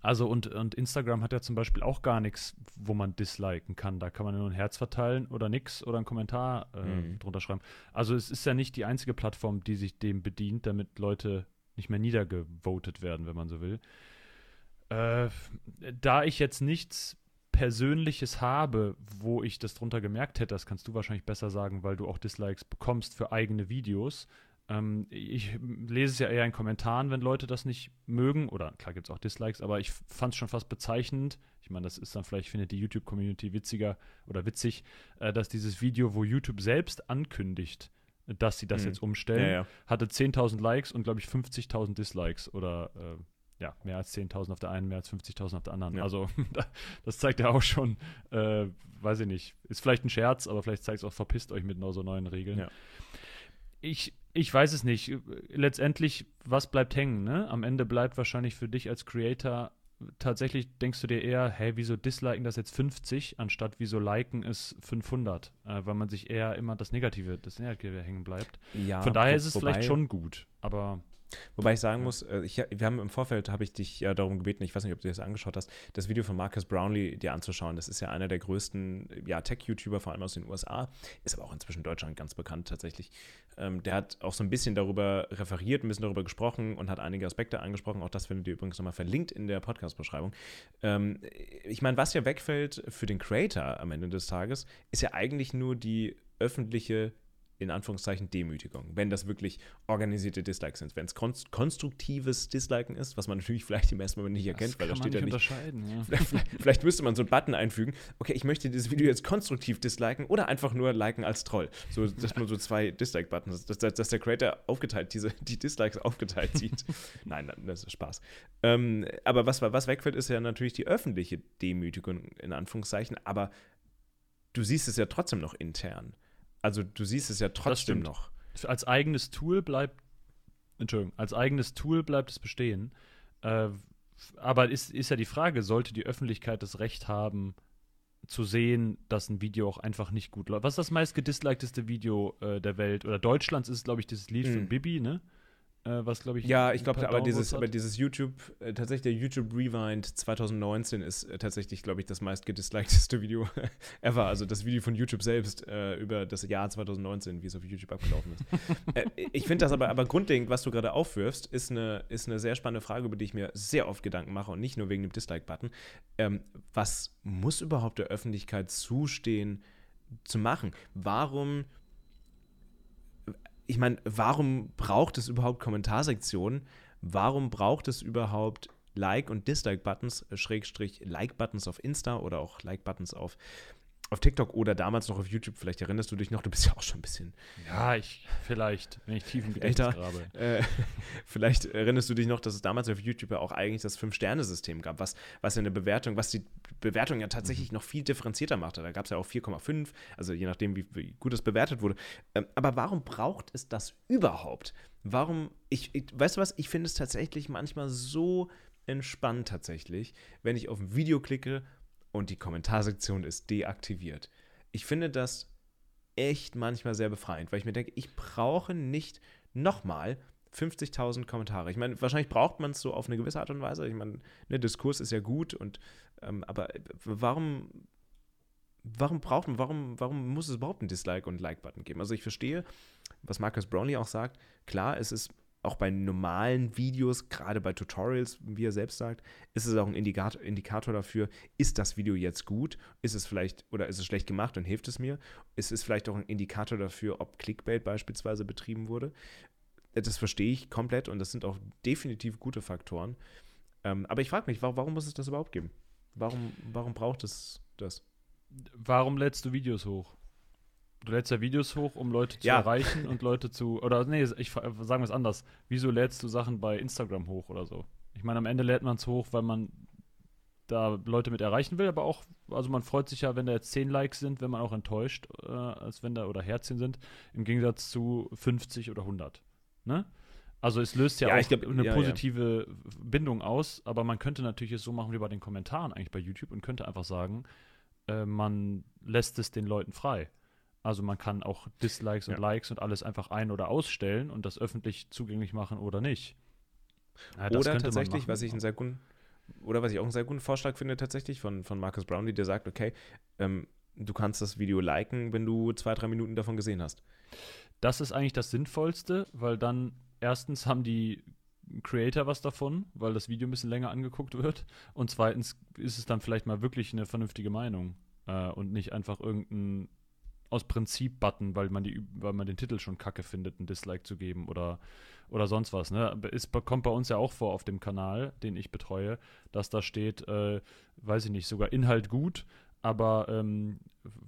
B: Also und, und Instagram hat ja zum Beispiel auch gar nichts, wo man disliken kann. Da kann man nur ein Herz verteilen oder nix oder einen Kommentar äh, mhm. drunter schreiben. Also es ist ja nicht die einzige Plattform, die sich dem bedient, damit Leute nicht mehr niedergevotet werden, wenn man so will. Äh, da ich jetzt nichts Persönliches habe, wo ich das drunter gemerkt hätte, das kannst du wahrscheinlich besser sagen, weil du auch Dislikes bekommst für eigene Videos. Ähm, ich lese es ja eher in Kommentaren, wenn Leute das nicht mögen. Oder klar gibt es auch Dislikes, aber ich fand es schon fast bezeichnend. Ich meine, das ist dann vielleicht, findet die YouTube-Community witziger oder witzig, äh, dass dieses Video, wo YouTube selbst ankündigt, dass sie das mhm. jetzt umstellen, ja, ja. hatte 10.000 Likes und, glaube ich, 50.000 Dislikes oder äh, ja, mehr als 10.000 auf der einen, mehr als 50.000 auf der anderen. Ja. Also das zeigt ja auch schon, äh, weiß ich nicht, ist vielleicht ein Scherz, aber vielleicht zeigt es auch, verpisst euch mit so neuen Regeln. Ja. Ich, ich weiß es nicht. Letztendlich, was bleibt hängen? Ne? Am Ende bleibt wahrscheinlich für dich als Creator tatsächlich denkst du dir eher, hey, wieso disliken das jetzt 50, anstatt wieso liken es 500, äh, weil man sich eher immer das Negative, das Negative hängen bleibt. Ja, Von daher ist es vielleicht schon gut, aber
A: Wobei ich sagen muss, äh, ich, wir haben im Vorfeld, habe ich dich ja darum gebeten, ich weiß nicht, ob du das angeschaut hast, das Video von Marcus Brownlee dir anzuschauen. Das ist ja einer der größten ja, Tech-YouTuber, vor allem aus den USA, ist aber auch inzwischen in Deutschland ganz bekannt tatsächlich. Ähm, der hat auch so ein bisschen darüber referiert, ein bisschen darüber gesprochen und hat einige Aspekte angesprochen. Auch das findet ihr übrigens nochmal verlinkt in der Podcast-Beschreibung. Ähm, ich meine, was ja wegfällt für den Creator am Ende des Tages, ist ja eigentlich nur die öffentliche in Anführungszeichen Demütigung, wenn das wirklich organisierte Dislikes sind. Wenn es konstruktives Disliken ist, was man natürlich vielleicht im ersten Moment nicht erkennt, das weil da steht ja nicht. Ja. Vielleicht, vielleicht, müsste man so einen Button einfügen, okay, ich möchte dieses Video jetzt konstruktiv disliken oder einfach nur liken als Troll. So, dass man so zwei Dislike-Buttons, dass, dass, dass, der Creator aufgeteilt, diese, die Dislikes aufgeteilt sieht. Nein, das ist Spaß. Ähm, aber was, was wegfällt, ist ja natürlich die öffentliche Demütigung, in Anführungszeichen, aber du siehst es ja trotzdem noch intern. Also du siehst es ja trotzdem noch.
B: Als eigenes Tool bleibt, Entschuldigung, als eigenes Tool bleibt es bestehen. Äh, aber ist, ist ja die Frage, sollte die Öffentlichkeit das Recht haben, zu sehen, dass ein Video auch einfach nicht gut läuft. Was ist das meist gedislikteste Video äh, der Welt? Oder Deutschlands ist, glaube ich, dieses Lied mm. von Bibi, ne? Äh, was glaube ich.
A: Ja, ich glaube, aber dieses, aber dieses YouTube, äh, tatsächlich der YouTube Rewind 2019 ist äh, tatsächlich, glaube ich, das meist gedislikedeste Video ever. Also das Video von YouTube selbst äh, über das Jahr 2019, wie es auf YouTube abgelaufen ist. Äh, ich finde das aber, aber grundlegend, was du gerade aufwirfst, ist eine, ist eine sehr spannende Frage, über die ich mir sehr oft Gedanken mache und nicht nur wegen dem Dislike-Button. Ähm, was muss überhaupt der Öffentlichkeit zustehen zu machen? Warum ich meine, warum braucht es überhaupt Kommentarsektionen? Warum braucht es überhaupt Like- und Dislike-Buttons, äh, Schrägstrich Like-Buttons auf Insta oder auch Like-Buttons auf auf TikTok oder damals noch auf YouTube, vielleicht erinnerst du dich noch, du bist ja auch schon ein bisschen.
B: Ja, ich, vielleicht, wenn ich tief im Gedächtnis
A: grabe. Äh, vielleicht erinnerst du dich noch, dass es damals auf YouTube ja auch eigentlich das Fünf-Sterne-System gab, was, was ja eine Bewertung, was die Bewertung ja tatsächlich mhm. noch viel differenzierter machte. Da gab es ja auch 4,5, also je nachdem, wie, wie, gut es bewertet wurde. Ähm, aber warum braucht es das überhaupt? Warum, ich, ich weißt du was, ich finde es tatsächlich manchmal so entspannt tatsächlich, wenn ich auf ein Video klicke und die Kommentarsektion ist deaktiviert. Ich finde das echt manchmal sehr befreiend, weil ich mir denke, ich brauche nicht nochmal 50.000 Kommentare. Ich meine, wahrscheinlich braucht man es so auf eine gewisse Art und Weise. Ich meine, ne, Diskurs ist ja gut und ähm, aber warum warum braucht man, warum, warum muss es überhaupt einen Dislike- und Like-Button geben? Also ich verstehe, was Marcus Brownlee auch sagt. Klar, es ist auch bei normalen Videos, gerade bei Tutorials, wie er selbst sagt, ist es auch ein Indikator, Indikator dafür, ist das Video jetzt gut? Ist es vielleicht oder ist es schlecht gemacht und hilft es mir? Ist es vielleicht auch ein Indikator dafür, ob Clickbait beispielsweise betrieben wurde? Das verstehe ich komplett und das sind auch definitiv gute Faktoren. Ähm, aber ich frage mich, warum, muss es das überhaupt geben? Warum, warum braucht es das?
B: Warum lädst du Videos hoch? Du lädst ja Videos hoch, um Leute zu ja. erreichen und Leute zu. Oder nee, ich sagen wir es anders. Wieso lädst du Sachen bei Instagram hoch oder so? Ich meine, am Ende lädt man es hoch, weil man da Leute mit erreichen will, aber auch, also man freut sich ja, wenn da jetzt 10 Likes sind, wenn man auch enttäuscht, äh, als wenn da oder Herzchen sind, im Gegensatz zu 50 oder 100. Ne? Also es löst ja, ja auch glaub, eine ja, positive ja. Bindung aus, aber man könnte natürlich es so machen wie bei den Kommentaren eigentlich bei YouTube und könnte einfach sagen, äh, man lässt es den Leuten frei. Also man kann auch Dislikes und ja. Likes und alles einfach ein- oder ausstellen und das öffentlich zugänglich machen oder nicht.
A: Ja, oder tatsächlich, was ich einen sehr guten oder was ich auch einen sehr guten Vorschlag finde tatsächlich von, von Marcus Brownlee, der sagt, okay, ähm, du kannst das Video liken, wenn du zwei, drei Minuten davon gesehen hast.
B: Das ist eigentlich das Sinnvollste, weil dann erstens haben die Creator was davon, weil das Video ein bisschen länger angeguckt wird. Und zweitens ist es dann vielleicht mal wirklich eine vernünftige Meinung äh, und nicht einfach irgendein aus Prinzip Button, weil man die, weil man den Titel schon kacke findet, ein Dislike zu geben oder, oder sonst was. Ne? Es kommt bei uns ja auch vor auf dem Kanal, den ich betreue, dass da steht, äh, weiß ich nicht, sogar Inhalt gut, aber ähm,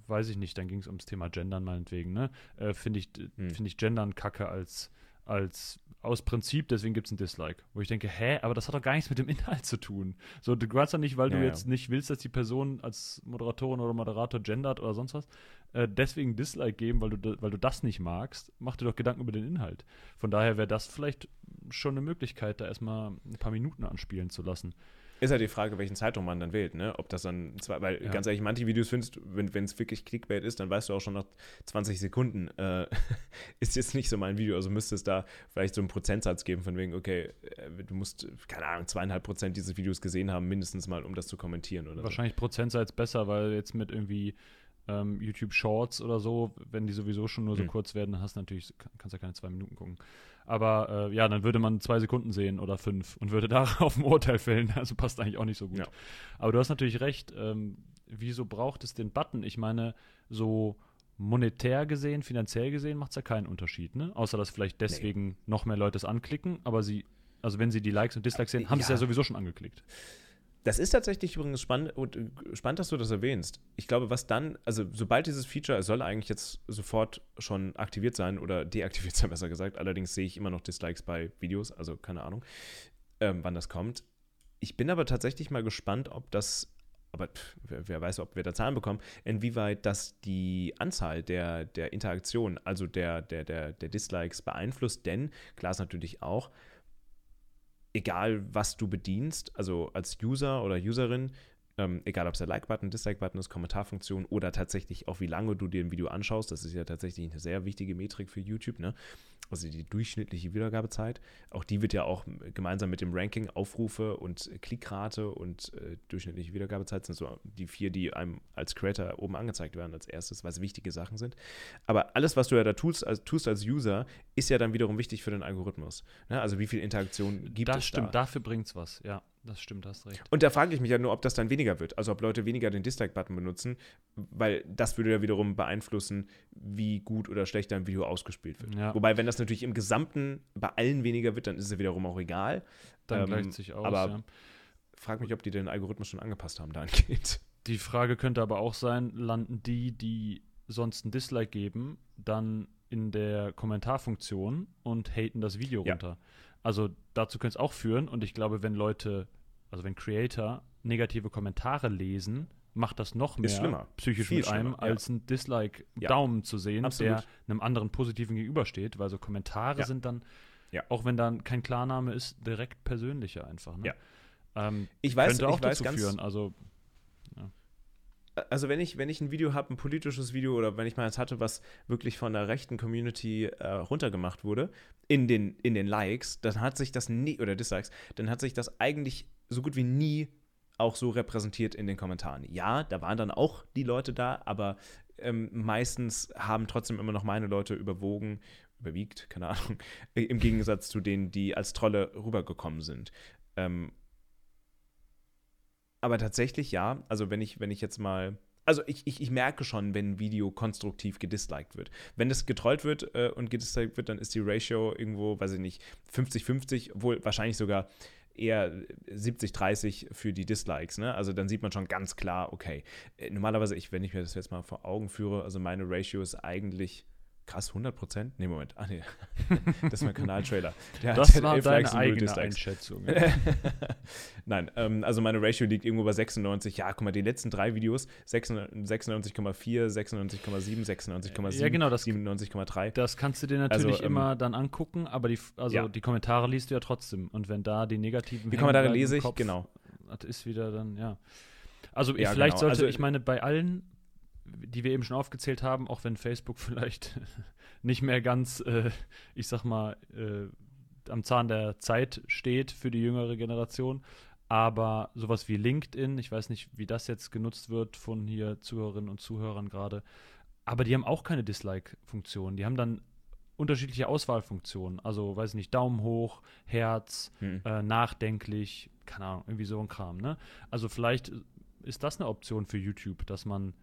B: weiß ich nicht, dann ging es ums Thema Gendern meinetwegen, ne? Äh, Finde ich, hm. Find ich Gendern kacke als, als aus Prinzip, deswegen gibt es ein Dislike. Wo ich denke, hä, aber das hat doch gar nichts mit dem Inhalt zu tun. So, du kannst doch nicht, weil ja, du jetzt ja. nicht willst, dass die Person als Moderatorin oder Moderator gendert oder sonst was, äh, deswegen Dislike geben, weil du, weil du das nicht magst, mach dir doch Gedanken über den Inhalt. Von daher wäre das vielleicht schon eine Möglichkeit, da erstmal ein paar Minuten anspielen zu lassen.
A: Ist halt die Frage, welchen Zeitraum man dann wählt, ne? Ob das dann, zwar, weil ja. ganz ehrlich, manche Videos findest wenn es wirklich Clickbait ist, dann weißt du auch schon nach 20 Sekunden, äh, ist jetzt nicht so mein Video. Also müsste es da vielleicht so einen Prozentsatz geben, von wegen, okay, äh, du musst, keine Ahnung, zweieinhalb Prozent dieses Videos gesehen haben, mindestens mal, um das zu kommentieren oder
B: Wahrscheinlich so. Prozentsatz besser, weil jetzt mit irgendwie ähm, YouTube Shorts oder so, wenn die sowieso schon nur so hm. kurz werden, dann hast du natürlich, kannst ja keine zwei Minuten gucken. Aber äh, ja, dann würde man zwei Sekunden sehen oder fünf und würde darauf ein Urteil fällen. Also passt eigentlich auch nicht so gut. Ja. Aber du hast natürlich recht. Ähm, wieso braucht es den Button? Ich meine, so monetär gesehen, finanziell gesehen macht es ja keinen Unterschied, ne? Außer dass vielleicht deswegen nee. noch mehr Leute es anklicken, aber sie, also wenn sie die Likes und Dislikes sehen, haben ja. sie es ja sowieso schon angeklickt.
A: Das ist tatsächlich übrigens spannend, und äh, spannend, dass du das erwähnst. Ich glaube, was dann, also sobald dieses Feature, es soll eigentlich jetzt sofort schon aktiviert sein oder deaktiviert sein, besser gesagt. Allerdings sehe ich immer noch Dislikes bei Videos, also keine Ahnung, ähm, wann das kommt. Ich bin aber tatsächlich mal gespannt, ob das, aber pff, wer, wer, weiß, ob wir da Zahlen bekommen, inwieweit das die Anzahl der, der Interaktionen, also der, der, der, der Dislikes beeinflusst. Denn, klar ist natürlich auch, egal was du bedienst, also als User oder Userin, ähm, egal ob es der Like-Button, Dislike-Button ist, Kommentarfunktion oder tatsächlich auch wie lange du dir ein Video anschaust, das ist ja tatsächlich eine sehr wichtige Metrik für YouTube, ne? Also die durchschnittliche Wiedergabezeit. Auch die wird ja auch gemeinsam mit dem Ranking Aufrufe und Klickrate und äh, durchschnittliche Wiedergabezeit sind so die vier, die einem als Creator oben angezeigt werden als erstes, weil es wichtige Sachen sind. Aber alles, was du ja da tust als, tust als User, ist ja dann wiederum wichtig für den Algorithmus. Ne? Also wie viel Interaktion gibt
B: das
A: es
B: stimmt, da? dafür bringt es was, ja. Das stimmt, hast recht.
A: Und da frage ich mich ja nur, ob das dann weniger wird. Also ob Leute weniger den Dislike-Button benutzen, weil das würde ja wiederum beeinflussen, wie gut oder schlecht dein Video ausgespielt wird. Ja. Wobei, wenn das natürlich im Gesamten bei allen weniger wird, dann ist es ja wiederum auch egal.
B: Dann ähm, gleicht sich aus.
A: Aber ja. frag mich, ob die den Algorithmus schon angepasst haben dahingehend.
B: Die Frage könnte aber auch sein, landen die, die sonst ein Dislike geben, dann in der Kommentarfunktion und haten das Video ja. runter. Also dazu könnte es auch führen und ich glaube, wenn Leute, also wenn Creator negative Kommentare lesen, macht das noch mehr psychisch Viel mit einem, als ja. ein Dislike-Daumen ja. zu sehen, Absolut. der einem anderen positiven gegenübersteht, weil so Kommentare ja. sind dann, auch wenn dann kein Klarname ist, direkt persönlicher einfach. Ne?
A: Ähm, ich weiß,
B: könnte auch
A: ich weiß
B: dazu führen, also
A: also wenn ich, wenn ich ein Video habe, ein politisches Video oder wenn ich mal eins hatte, was wirklich von der rechten Community äh, runtergemacht wurde, in den, in den Likes, dann hat sich das nie, oder Dislikes, dann hat sich das eigentlich so gut wie nie auch so repräsentiert in den Kommentaren. Ja, da waren dann auch die Leute da, aber ähm, meistens haben trotzdem immer noch meine Leute überwogen, überwiegt, keine Ahnung, im Gegensatz zu denen, die als Trolle rübergekommen sind. Ähm, aber tatsächlich ja, also wenn ich, wenn ich jetzt mal. Also ich, ich, ich merke schon, wenn ein Video konstruktiv gedisliked wird. Wenn das getrollt wird äh, und gedisliked wird, dann ist die Ratio irgendwo, weiß ich nicht, 50-50, obwohl wahrscheinlich sogar eher 70-30 für die Dislikes. Ne? Also dann sieht man schon ganz klar, okay, äh, normalerweise, ich, wenn ich mir das jetzt mal vor Augen führe, also meine Ratio ist eigentlich Krass, 100 Prozent? Nee, Moment. Ah, nee. Das ist mein Kanaltrailer.
B: das war deine eigene Einschätzung.
A: Nein, ähm, also meine Ratio liegt irgendwo bei 96. Ja, guck mal, die letzten drei Videos, 96,4, 96,7, 96,7,
B: ja, genau,
A: 97,3.
B: Das kannst du dir natürlich also, ähm, immer dann angucken, aber die, also ja. die Kommentare liest du ja trotzdem. Und wenn da die negativen
A: Die Kommentare lese ich, Kopf, genau.
B: Das ist wieder dann, ja. Also ja, vielleicht genau. sollte, also, ich meine, bei allen die wir eben schon aufgezählt haben, auch wenn Facebook vielleicht nicht mehr ganz, äh, ich sag mal, äh, am Zahn der Zeit steht für die jüngere Generation. aber sowas wie LinkedIn, ich weiß nicht, wie das jetzt genutzt wird von hier Zuhörerinnen und Zuhörern gerade, aber die haben auch keine Dislike-Funktion. Die haben dann unterschiedliche Auswahlfunktionen. Also, weiß nicht, Daumen hoch, Herz, hm. äh, nachdenklich, keine Ahnung, irgendwie so ein Kram, ne? Also vielleicht ist das eine Option für YouTube, dass man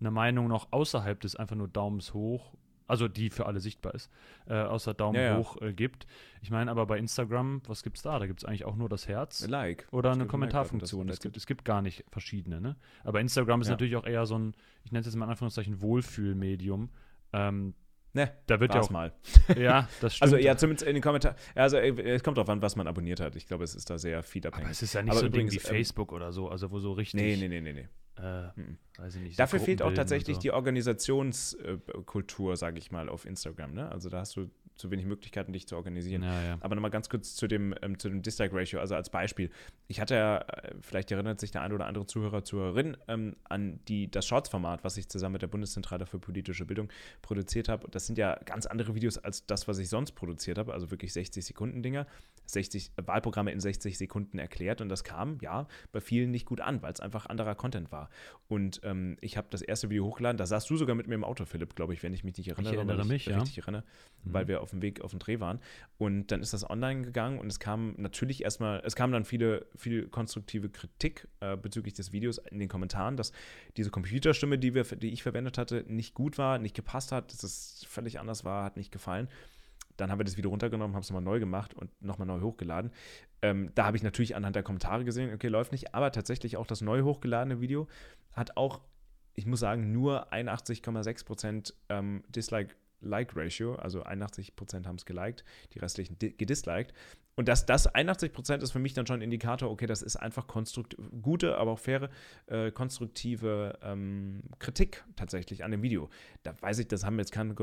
B: eine Meinung noch außerhalb des einfach nur Daumens hoch also die für alle sichtbar ist, äh, außer Daumen ja, ja. hoch äh, gibt. Ich meine aber bei Instagram, was gibt es da? Da gibt es eigentlich auch nur das Herz.
A: Like.
B: Oder eine Kommentarfunktion. es, gibt, es gibt gar nicht verschiedene, ne? Aber Instagram ist ja. natürlich auch eher so ein, ich nenne es jetzt mal in Anführungszeichen Wohlfühlmedium. Ähm,
A: Ne,
B: da wird ja auch
A: mal.
B: Ja, das
A: stimmt. Also ja, zumindest in den Kommentaren. Also äh, es kommt darauf an, was man abonniert hat. Ich glaube, es ist da sehr viel abhängig.
B: Aber es ist ja nicht Aber so übrigens, Ding wie ähm, Facebook oder so, also wo so richtig.
A: Nee, nee, nee, nee, nee.
B: Äh, weiß ich nicht.
A: Dafür fehlt auch tatsächlich so. die Organisationskultur, sage ich mal, auf Instagram. Ne? Also da hast du zu wenig Möglichkeiten, dich zu organisieren.
B: Ja, ja.
A: Aber nochmal ganz kurz zu dem, ähm, zu dem Dislike-Ratio, also als Beispiel. Ich hatte ja, äh, vielleicht erinnert sich der eine oder andere Zuhörer, Zuhörerin ähm, an die, das Shorts-Format, was ich zusammen mit der Bundeszentrale für politische Bildung produziert habe. Das sind ja ganz andere Videos als das, was ich sonst produziert habe, also wirklich 60-Sekunden-Dinger. 60 äh, Wahlprogramme in 60 Sekunden erklärt und das kam, ja, bei vielen nicht gut an, weil es einfach anderer Content war. Und ähm, ich habe das erste Video hochgeladen, da saßt du sogar mit mir im Auto, Philipp, glaube ich, wenn ich mich nicht erinnere.
B: Ich erinnere mich, ja.
A: Richtig erinnere, mhm. weil wir auf dem Weg auf den Dreh waren. Und dann ist das online gegangen und es kam natürlich erstmal, es kam dann viele, viel konstruktive Kritik äh, bezüglich des Videos in den Kommentaren, dass diese Computerstimme, die, wir, die ich verwendet hatte, nicht gut war, nicht gepasst hat, dass es völlig anders war, hat nicht gefallen. Dann haben wir das Video runtergenommen, haben es nochmal neu gemacht und nochmal neu hochgeladen. Ähm, da habe ich natürlich anhand der Kommentare gesehen, okay, läuft nicht, aber tatsächlich auch das neu hochgeladene Video hat auch, ich muss sagen, nur 81,6% ähm, Dislike Like-Ratio, also 81% haben es geliked, die restlichen gedisliked. Und das, das 81% ist für mich dann schon ein Indikator, okay, das ist einfach gute, aber auch faire, äh, konstruktive ähm, Kritik tatsächlich an dem Video. Da weiß ich, das haben jetzt keine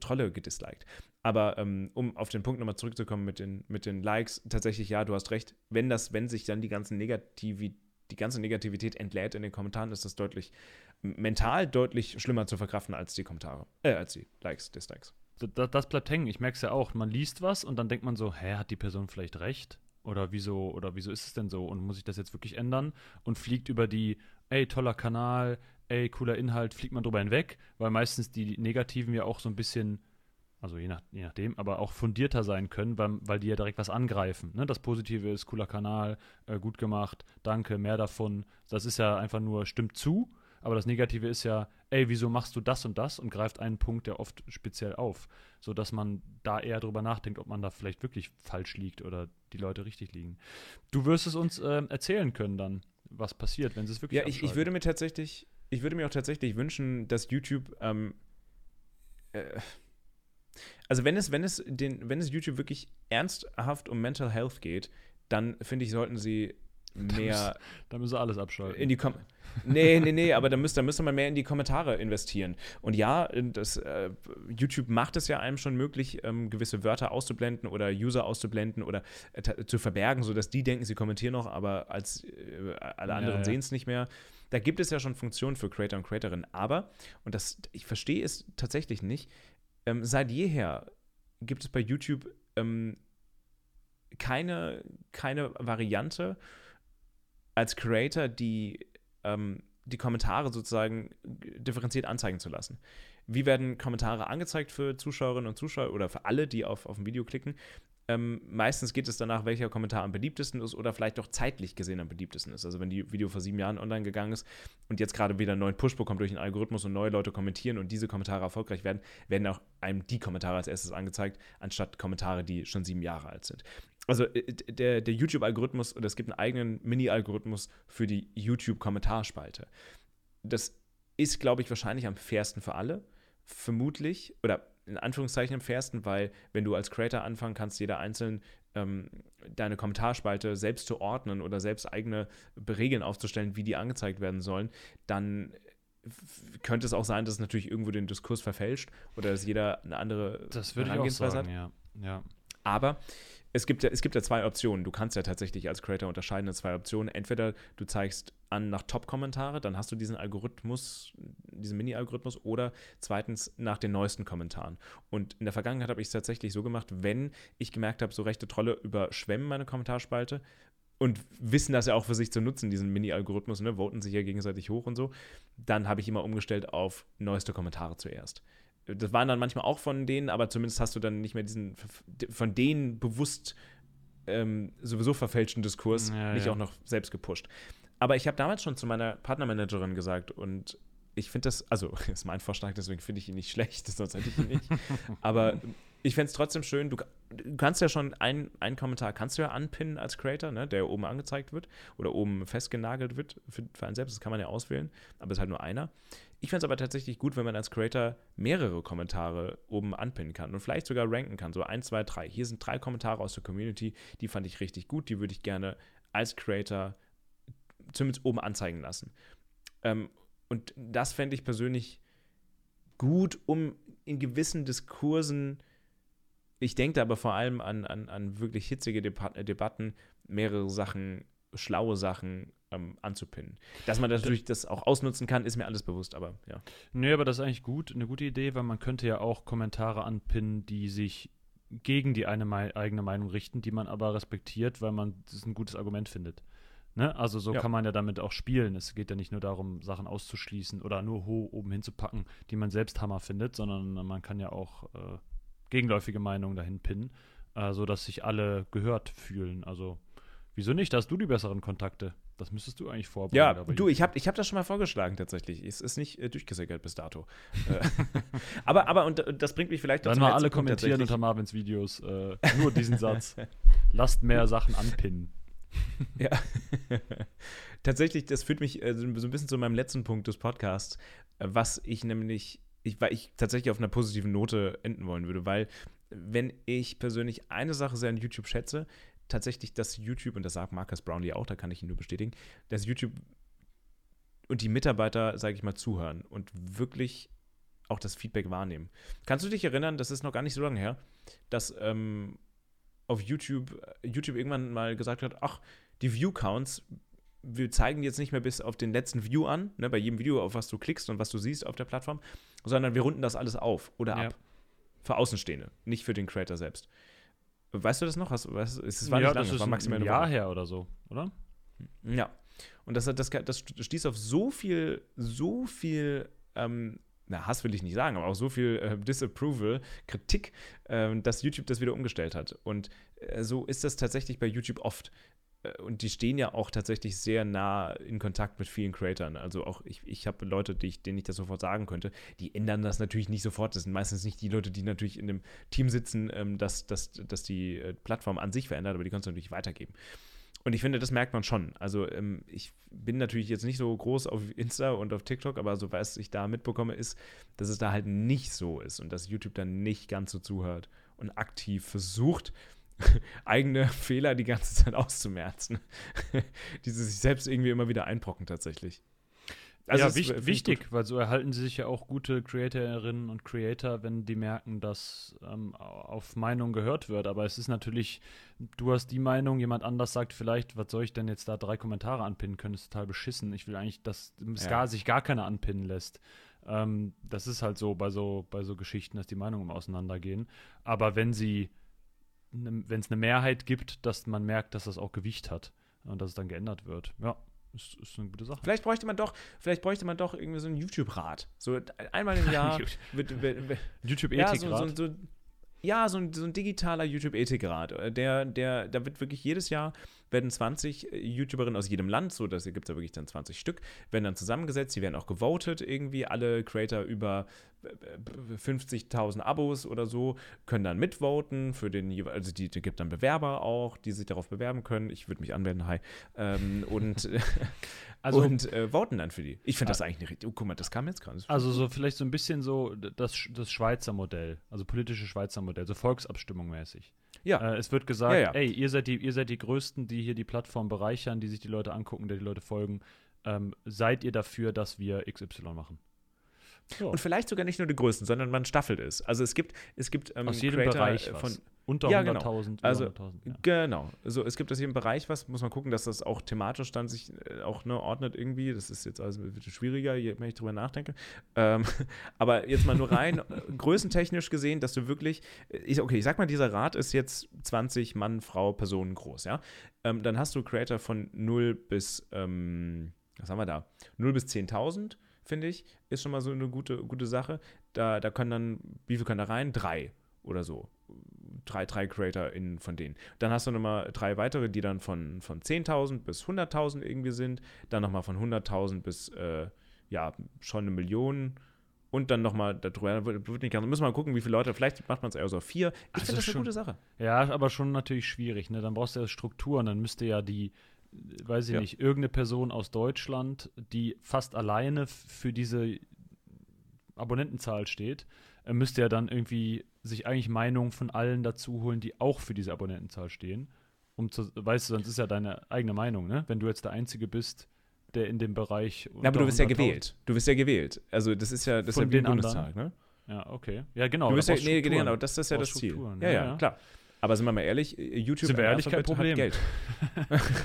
A: Trolle gedisliked. Aber ähm, um auf den Punkt nochmal zurückzukommen mit den, mit den Likes, tatsächlich ja, du hast recht, wenn das, wenn sich dann die ganzen Negativität die ganze Negativität entlädt in den Kommentaren, ist das deutlich mental deutlich schlimmer zu verkraften als die Kommentare, äh, als die Likes, Dislikes.
B: Das, das bleibt hängen. Ich merke es ja auch. Man liest was und dann denkt man so, hä, hat die Person vielleicht recht? Oder wieso, oder wieso ist es denn so? Und muss ich das jetzt wirklich ändern? Und fliegt über die, ey, toller Kanal, ey, cooler Inhalt, fliegt man drüber hinweg, weil meistens die Negativen ja auch so ein bisschen also je, nach, je nachdem, aber auch fundierter sein können, weil, weil die ja direkt was angreifen. Ne? Das Positive ist, cooler Kanal, äh, gut gemacht, danke, mehr davon. Das ist ja einfach nur, stimmt zu, aber das Negative ist ja, ey, wieso machst du das und das und greift einen Punkt ja oft speziell auf, sodass man da eher drüber nachdenkt, ob man da vielleicht wirklich falsch liegt oder die Leute richtig liegen. Du wirst es uns äh, erzählen können dann, was passiert, wenn es wirklich
A: Ja, ich, ich, würde mir tatsächlich, ich würde mir auch tatsächlich wünschen, dass YouTube ähm, äh, also wenn es, wenn es den, wenn es YouTube wirklich ernsthaft um Mental Health geht, dann finde ich, sollten sie mehr.
B: Da müssen sie alles abschalten.
A: In die Kom nee, nee, nee, aber da müsste, müsste man mehr in die Kommentare investieren. Und ja, das, äh, YouTube macht es ja einem schon möglich, ähm, gewisse Wörter auszublenden oder User auszublenden oder äh, zu verbergen, sodass die denken, sie kommentieren noch, aber als äh, alle anderen ja, ja. sehen es nicht mehr. Da gibt es ja schon Funktionen für Creator und Creatorinnen, aber, und das, ich verstehe es tatsächlich nicht, ähm, seit jeher gibt es bei YouTube ähm, keine, keine Variante als Creator, die ähm, die Kommentare sozusagen differenziert anzeigen zu lassen. Wie werden Kommentare angezeigt für Zuschauerinnen und Zuschauer oder für alle, die auf, auf ein Video klicken? Ähm, meistens geht es danach, welcher Kommentar am beliebtesten ist oder vielleicht auch zeitlich gesehen am beliebtesten ist. Also wenn die Video vor sieben Jahren online gegangen ist und jetzt gerade wieder einen neuen Push bekommt durch den Algorithmus und neue Leute kommentieren und diese Kommentare erfolgreich werden, werden auch einem die Kommentare als erstes angezeigt, anstatt Kommentare, die schon sieben Jahre alt sind. Also äh, der, der YouTube-Algorithmus, oder es gibt einen eigenen Mini-Algorithmus für die YouTube-Kommentarspalte. Das ist, glaube ich, wahrscheinlich am fairsten für alle. Vermutlich, oder in Anführungszeichen am fairsten, weil wenn du als Creator anfangen kannst, jeder einzeln ähm, deine Kommentarspalte selbst zu ordnen oder selbst eigene Regeln aufzustellen, wie die angezeigt werden sollen, dann könnte es auch sein, dass es natürlich irgendwo den Diskurs verfälscht oder dass jeder eine andere
B: das würde ich auch sagen, hat. Ja. ja.
A: Aber es gibt, ja, es gibt ja zwei Optionen. Du kannst ja tatsächlich als Creator unterscheiden in zwei Optionen. Entweder du zeigst an nach Top-Kommentare, dann hast du diesen Algorithmus, diesen Mini-Algorithmus, oder zweitens nach den neuesten Kommentaren. Und in der Vergangenheit habe ich es tatsächlich so gemacht, wenn ich gemerkt habe, so rechte Trolle überschwemmen meine Kommentarspalte, und wissen das ja auch für sich zu nutzen, diesen Mini-Algorithmus, ne, voten sich ja gegenseitig hoch und so, dann habe ich immer umgestellt auf neueste Kommentare zuerst. Das waren dann manchmal auch von denen, aber zumindest hast du dann nicht mehr diesen von denen bewusst ähm, sowieso verfälschten Diskurs ja, nicht ja. auch noch selbst gepusht. Aber ich habe damals schon zu meiner Partnermanagerin gesagt und ich finde das, also ist mein Vorschlag, deswegen finde ich ihn nicht schlecht, sonst hätte ich ihn nicht. Aber ich fände es trotzdem schön, du, du, kannst ja schon einen, Kommentar kannst du ja anpinnen als Creator, ne, der oben angezeigt wird oder oben festgenagelt wird für, für einen selbst. Das kann man ja auswählen, aber es ist halt nur einer. Ich fände es aber tatsächlich gut, wenn man als Creator mehrere Kommentare oben anpinnen kann und vielleicht sogar ranken kann. So ein, zwei, drei. Hier sind drei Kommentare aus der Community, die fand ich richtig gut, die würde ich gerne als Creator zumindest oben anzeigen lassen. Ähm, und das fände ich persönlich gut, um in gewissen Diskursen, ich denke aber vor allem an, an, an wirklich hitzige Debatten, mehrere Sachen, schlaue Sachen ähm, anzupinnen. Dass man natürlich das auch ausnutzen kann, ist mir alles bewusst, aber ja.
B: Nee, aber das ist eigentlich gut, eine gute Idee, weil man könnte ja auch Kommentare anpinnen, die sich gegen die eine me eigene Meinung richten, die man aber respektiert, weil man das ein gutes Argument findet. Ne? Also so ja. kann man ja damit auch spielen. Es geht ja nicht nur darum, Sachen auszuschließen oder nur hoch oben hinzupacken, die man selbst Hammer findet, sondern man kann ja auch äh, gegenläufige Meinungen dahin pinnen, äh, sodass sich alle gehört fühlen. Also wieso nicht? Da hast du die besseren Kontakte. Das müsstest du eigentlich vorbereiten.
A: Ja, du, ich habe ich hab das schon mal vorgeschlagen tatsächlich. Es ist nicht äh, durchgesickert bis dato. Äh, aber, aber, und das bringt mich vielleicht
B: Dann mal alle kommentieren unter Marvins Videos äh, nur diesen Satz. Lasst mehr Sachen anpinnen.
A: ja. tatsächlich, das führt mich äh, so ein bisschen zu meinem letzten Punkt des Podcasts, was ich nämlich, ich, weil ich tatsächlich auf einer positiven Note enden wollen würde, weil wenn ich persönlich eine Sache sehr an YouTube schätze, tatsächlich, dass YouTube, und das sagt Marcus Brownlee auch, da kann ich ihn nur bestätigen, dass YouTube und die Mitarbeiter, sage ich mal, zuhören und wirklich auch das Feedback wahrnehmen. Kannst du dich erinnern, das ist noch gar nicht so lange her, dass ähm, auf YouTube, YouTube irgendwann mal gesagt hat, ach, die View-Counts, wir zeigen jetzt nicht mehr bis auf den letzten View an, ne, bei jedem Video, auf was du klickst und was du siehst auf der Plattform, sondern wir runden das alles auf oder ja. ab. Für Außenstehende, nicht für den Creator selbst. Weißt du das noch? Hast, weißt, es war
B: ja, nicht lange, das war maximal ein Jahr her oder so, oder?
A: Ja. Und das, das, das stieß auf so viel, so viel ähm, na, Hass will ich nicht sagen, aber auch so viel äh, Disapproval, Kritik, äh, dass YouTube das wieder umgestellt hat. Und äh, so ist das tatsächlich bei YouTube oft. Äh, und die stehen ja auch tatsächlich sehr nah in Kontakt mit vielen Creatoren. Also auch ich, ich habe Leute, die ich, denen ich das sofort sagen könnte, die ändern das natürlich nicht sofort. Das sind meistens nicht die Leute, die natürlich in dem Team sitzen, ähm, dass, dass, dass die äh, Plattform an sich verändert, aber die kannst du natürlich weitergeben. Und ich finde, das merkt man schon. Also ähm, ich bin natürlich jetzt nicht so groß auf Insta und auf TikTok, aber so was ich da mitbekomme, ist, dass es da halt nicht so ist und dass YouTube dann nicht ganz so zuhört und aktiv versucht, eigene Fehler die ganze Zeit auszumerzen, die sie sich selbst irgendwie immer wieder einbrocken tatsächlich.
B: Also ja, wich wichtig, weil so erhalten sie sich ja auch gute Creatorinnen und Creator, wenn die merken, dass ähm, auf Meinung gehört wird. Aber es ist natürlich, du hast die Meinung, jemand anders sagt vielleicht, was soll ich denn jetzt da drei Kommentare anpinnen können, ist total beschissen. Ich will eigentlich, dass ja. gar, sich gar keiner anpinnen lässt. Ähm, das ist halt so bei so bei so Geschichten, dass die Meinungen auseinandergehen. Aber wenn sie, ne, wenn es eine Mehrheit gibt, dass man merkt, dass das auch Gewicht hat und dass es dann geändert wird. Ja, ist, ist eine gute Sache.
A: Vielleicht bräuchte man doch, vielleicht bräuchte man doch irgendwie so einen YouTube-Rat. So einmal im Jahr YouTube-Ethik-Rat. Ja, so, so, so, ja, so ein, so ein digitaler YouTube-Ethikrat. Der, der, da wird wirklich jedes Jahr werden 20 YouTuberinnen aus jedem Land, so dass gibt es ja wirklich dann 20 Stück, werden dann zusammengesetzt, die werden auch gewotet irgendwie. Alle Creator über 50.000 Abos oder so können dann mitvoten für den, also die, die gibt dann Bewerber auch, die sich darauf bewerben können. Ich würde mich anmelden, hi. Ähm, und also, und äh, voten dann für die. Ich finde das eigentlich nicht richtig. Oh, guck mal, das kam jetzt gerade.
B: Also so vielleicht so ein bisschen so das, das Schweizer Modell, also politische Schweizer Modell, so Volksabstimmung mäßig. Ja. Äh, es wird gesagt, ja, ja. ey, ihr seid, die, ihr seid die Größten, die hier die Plattform bereichern, die sich die Leute angucken, der die Leute folgen. Ähm, seid ihr dafür, dass wir XY machen?
A: Ja. Und vielleicht sogar nicht nur die größten, sondern man staffelt es. Also es gibt, es gibt
B: ähm, Aus jedem Creator Bereich
A: von
B: unter
A: ja, 100.000. Genau. Also, ja. genau. Also es gibt aus jedem Bereich was, muss man gucken, dass das auch thematisch dann sich äh, auch ne, ordnet irgendwie. Das ist jetzt also ein bisschen schwieriger, wenn ich drüber nachdenke. Ähm, aber jetzt mal nur rein, äh, größentechnisch gesehen, dass du wirklich, äh, ich, okay, ich sag mal, dieser Rat ist jetzt 20 Mann, Frau, Personen groß, ja. Ähm, dann hast du Creator von 0 bis, ähm, was haben wir da? 0 bis 10.000 finde ich, ist schon mal so eine gute, gute Sache. Da, da können dann, wie viel können da rein? Drei oder so drei, drei CreatorInnen von denen. Dann hast du nochmal drei weitere, die dann von, von 10.000 bis 100.000 irgendwie sind. Dann nochmal von 100.000 bis, äh, ja, schon eine Million. Und dann nochmal darüber, wird nicht ganz, müssen wir mal gucken, wie viele Leute, vielleicht macht man es eher so auf vier. Ich also finde das schon, eine gute Sache.
B: Ja, aber schon natürlich schwierig, ne? Dann brauchst du ja Strukturen, dann müsste ja die, weiß ich ja. nicht, irgendeine Person aus Deutschland, die fast alleine für diese Abonnentenzahl steht, äh, müsste ja dann irgendwie sich eigentlich Meinungen von allen dazu holen, die auch für diese Abonnentenzahl stehen. Um zu, weißt du, sonst ist ja deine eigene Meinung, ne? Wenn du jetzt der Einzige bist, der in dem Bereich.
A: Ja, aber du bist ja gewählt. Du bist ja gewählt. Also das ist ja das
B: von
A: ist
B: ja wie Bundestag, ne? Ja, okay. Ja, genau.
A: Du bist ja, nee, genau, das ist ja das Ziel. Ja, ja, ja, klar. Aber sind wir mal ehrlich, YouTube
B: sind wir ehrlich, kein Problem. hat Geld.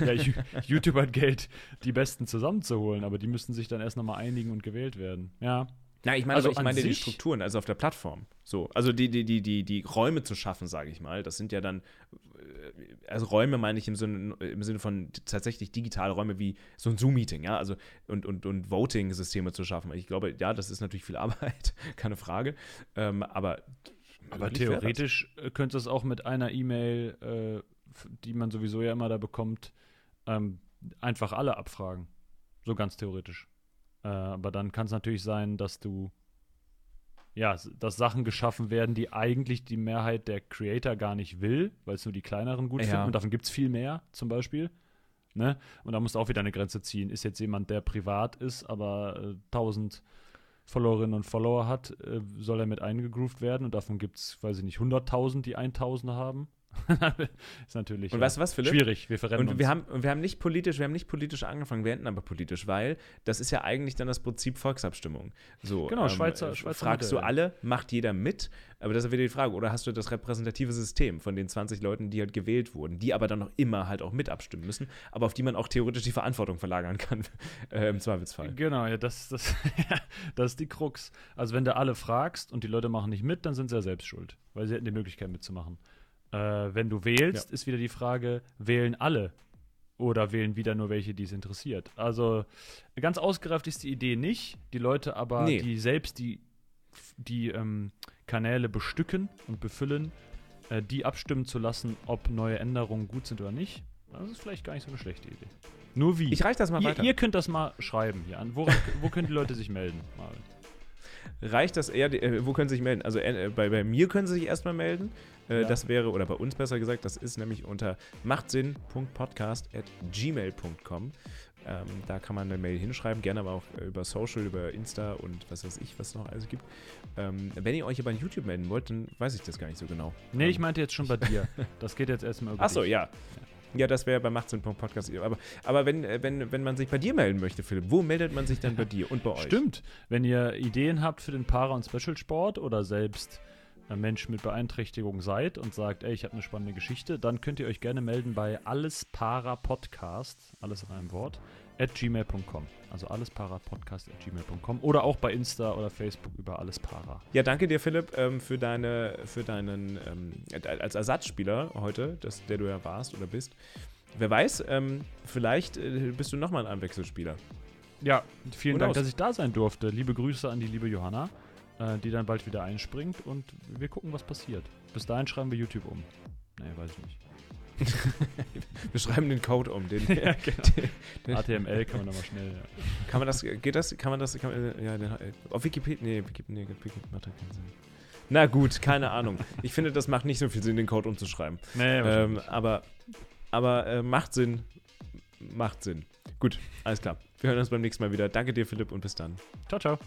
B: ja, YouTube hat Geld, die Besten zusammenzuholen, aber die müssten sich dann erst nochmal einigen und gewählt werden. Ja.
A: Na, ich meine, also ich meine die Strukturen, also auf der Plattform. So, also die, die, die, die, die Räume zu schaffen, sage ich mal. Das sind ja dann, äh, also Räume meine ich im Sinne, im Sinne von tatsächlich digitale Räume wie so ein Zoom-Meeting, ja, also und, und, und Voting-Systeme zu schaffen. Ich glaube, ja, das ist natürlich viel Arbeit, keine Frage. Ähm, aber
B: aber theoretisch könnte es auch mit einer E-Mail, äh, die man sowieso ja immer da bekommt, ähm, einfach alle abfragen. So ganz theoretisch. Äh, aber dann kann es natürlich sein, dass du ja, dass Sachen geschaffen werden, die eigentlich die Mehrheit der Creator gar nicht will, weil es nur die kleineren gut ja. finden. Und davon gibt es viel mehr, zum Beispiel. Ne? Und da musst du auch wieder eine Grenze ziehen. Ist jetzt jemand, der privat ist, aber äh, 1000 Followerinnen und Follower hat, äh, soll er mit eingegroovt werden. Und davon gibt es, weiß ich nicht, 100.000, die 1000 haben. Ist natürlich
A: und weißt du was, Philipp?
B: schwierig. Wir verrennen
A: und uns. Wir haben, wir haben nicht politisch, wir haben nicht politisch angefangen, wir enden aber politisch, weil das ist ja eigentlich dann das Prinzip Volksabstimmung. So,
B: genau, ähm, Schweizer, Schweizer
A: Fragst Modell. du alle, macht jeder mit? Aber das ist wieder die Frage. Oder hast du das repräsentative System von den 20 Leuten, die halt gewählt wurden, die aber dann noch immer halt auch mit abstimmen müssen, aber auf die man auch theoretisch die Verantwortung verlagern kann, äh, im Zweifelsfall.
B: Genau, ja, das, das, das ist die Krux. Also wenn du alle fragst und die Leute machen nicht mit, dann sind sie ja selbst schuld, weil sie hätten die Möglichkeit mitzumachen. Äh, wenn du wählst, ja. ist wieder die Frage, wählen alle oder wählen wieder nur welche, die es interessiert. Also ganz ausgereift ist die Idee nicht. Die Leute aber, nee. die selbst die, die ähm, Kanäle bestücken und befüllen, äh, die abstimmen zu lassen, ob neue Änderungen gut sind oder nicht. Das ist vielleicht gar nicht so eine schlechte Idee. Nur wie?
A: Ich reiche das mal
B: ihr,
A: weiter.
B: Ihr könnt das mal schreiben hier an. Woran, wo können die Leute sich melden? Mal
A: reicht das eher, äh, wo können Sie sich melden? Also äh, bei, bei mir können Sie sich erstmal melden. Äh, ja. Das wäre, oder bei uns besser gesagt, das ist nämlich unter machtsinn.podcast.gmail.com. Ähm, da kann man eine Mail hinschreiben, gerne aber auch äh, über Social, über Insta und was weiß ich, was es noch alles gibt. Ähm, wenn ihr euch aber in YouTube melden wollt, dann weiß ich das gar nicht so genau.
B: Nee, ähm. ich meinte jetzt schon bei dir. Das geht jetzt erstmal
A: über Achso, ja. Ja, das wäre bei Machtsinn.podcast. Aber, aber wenn, äh, wenn, wenn man sich bei dir melden möchte, Philipp, wo meldet man sich dann bei dir und bei euch?
B: Stimmt. Wenn ihr Ideen habt für den Para- und Special-Sport oder selbst ein Mensch mit Beeinträchtigung seid und sagt, ey, ich habe eine spannende Geschichte, dann könnt ihr euch gerne melden bei allesparapodcast, alles in einem Wort, at gmail.com. Also allesparapodcast at gmail.com oder auch bei Insta oder Facebook über allespara.
A: Ja, danke dir, Philipp, ähm, für, deine, für deinen, ähm, als Ersatzspieler heute, das, der du ja warst oder bist. Wer weiß, ähm, vielleicht äh, bist du nochmal ein Einwechselspieler.
B: Ja, vielen und Dank, aus. dass ich da sein durfte. Liebe Grüße an die liebe Johanna, äh, die dann bald wieder einspringt und wir gucken, was passiert. Bis dahin schreiben wir YouTube um. Nee, weiß ich nicht.
A: Wir schreiben den Code um. Den,
B: ja, genau. den, HTML kann man da mal schnell. Ja.
A: Kann man das, geht das, kann man das, kann man, ja, den, auf Wikipedia, nee, Wikipedia, nee, Wikipedia macht keinen Sinn. Na gut, keine Ahnung. Ich finde, das macht nicht so viel Sinn, den Code umzuschreiben.
B: Nee, ähm,
A: aber aber äh, macht Sinn. Macht Sinn. Gut, alles klar. Wir hören uns beim nächsten Mal wieder. Danke dir, Philipp, und bis dann.
B: Ciao, ciao.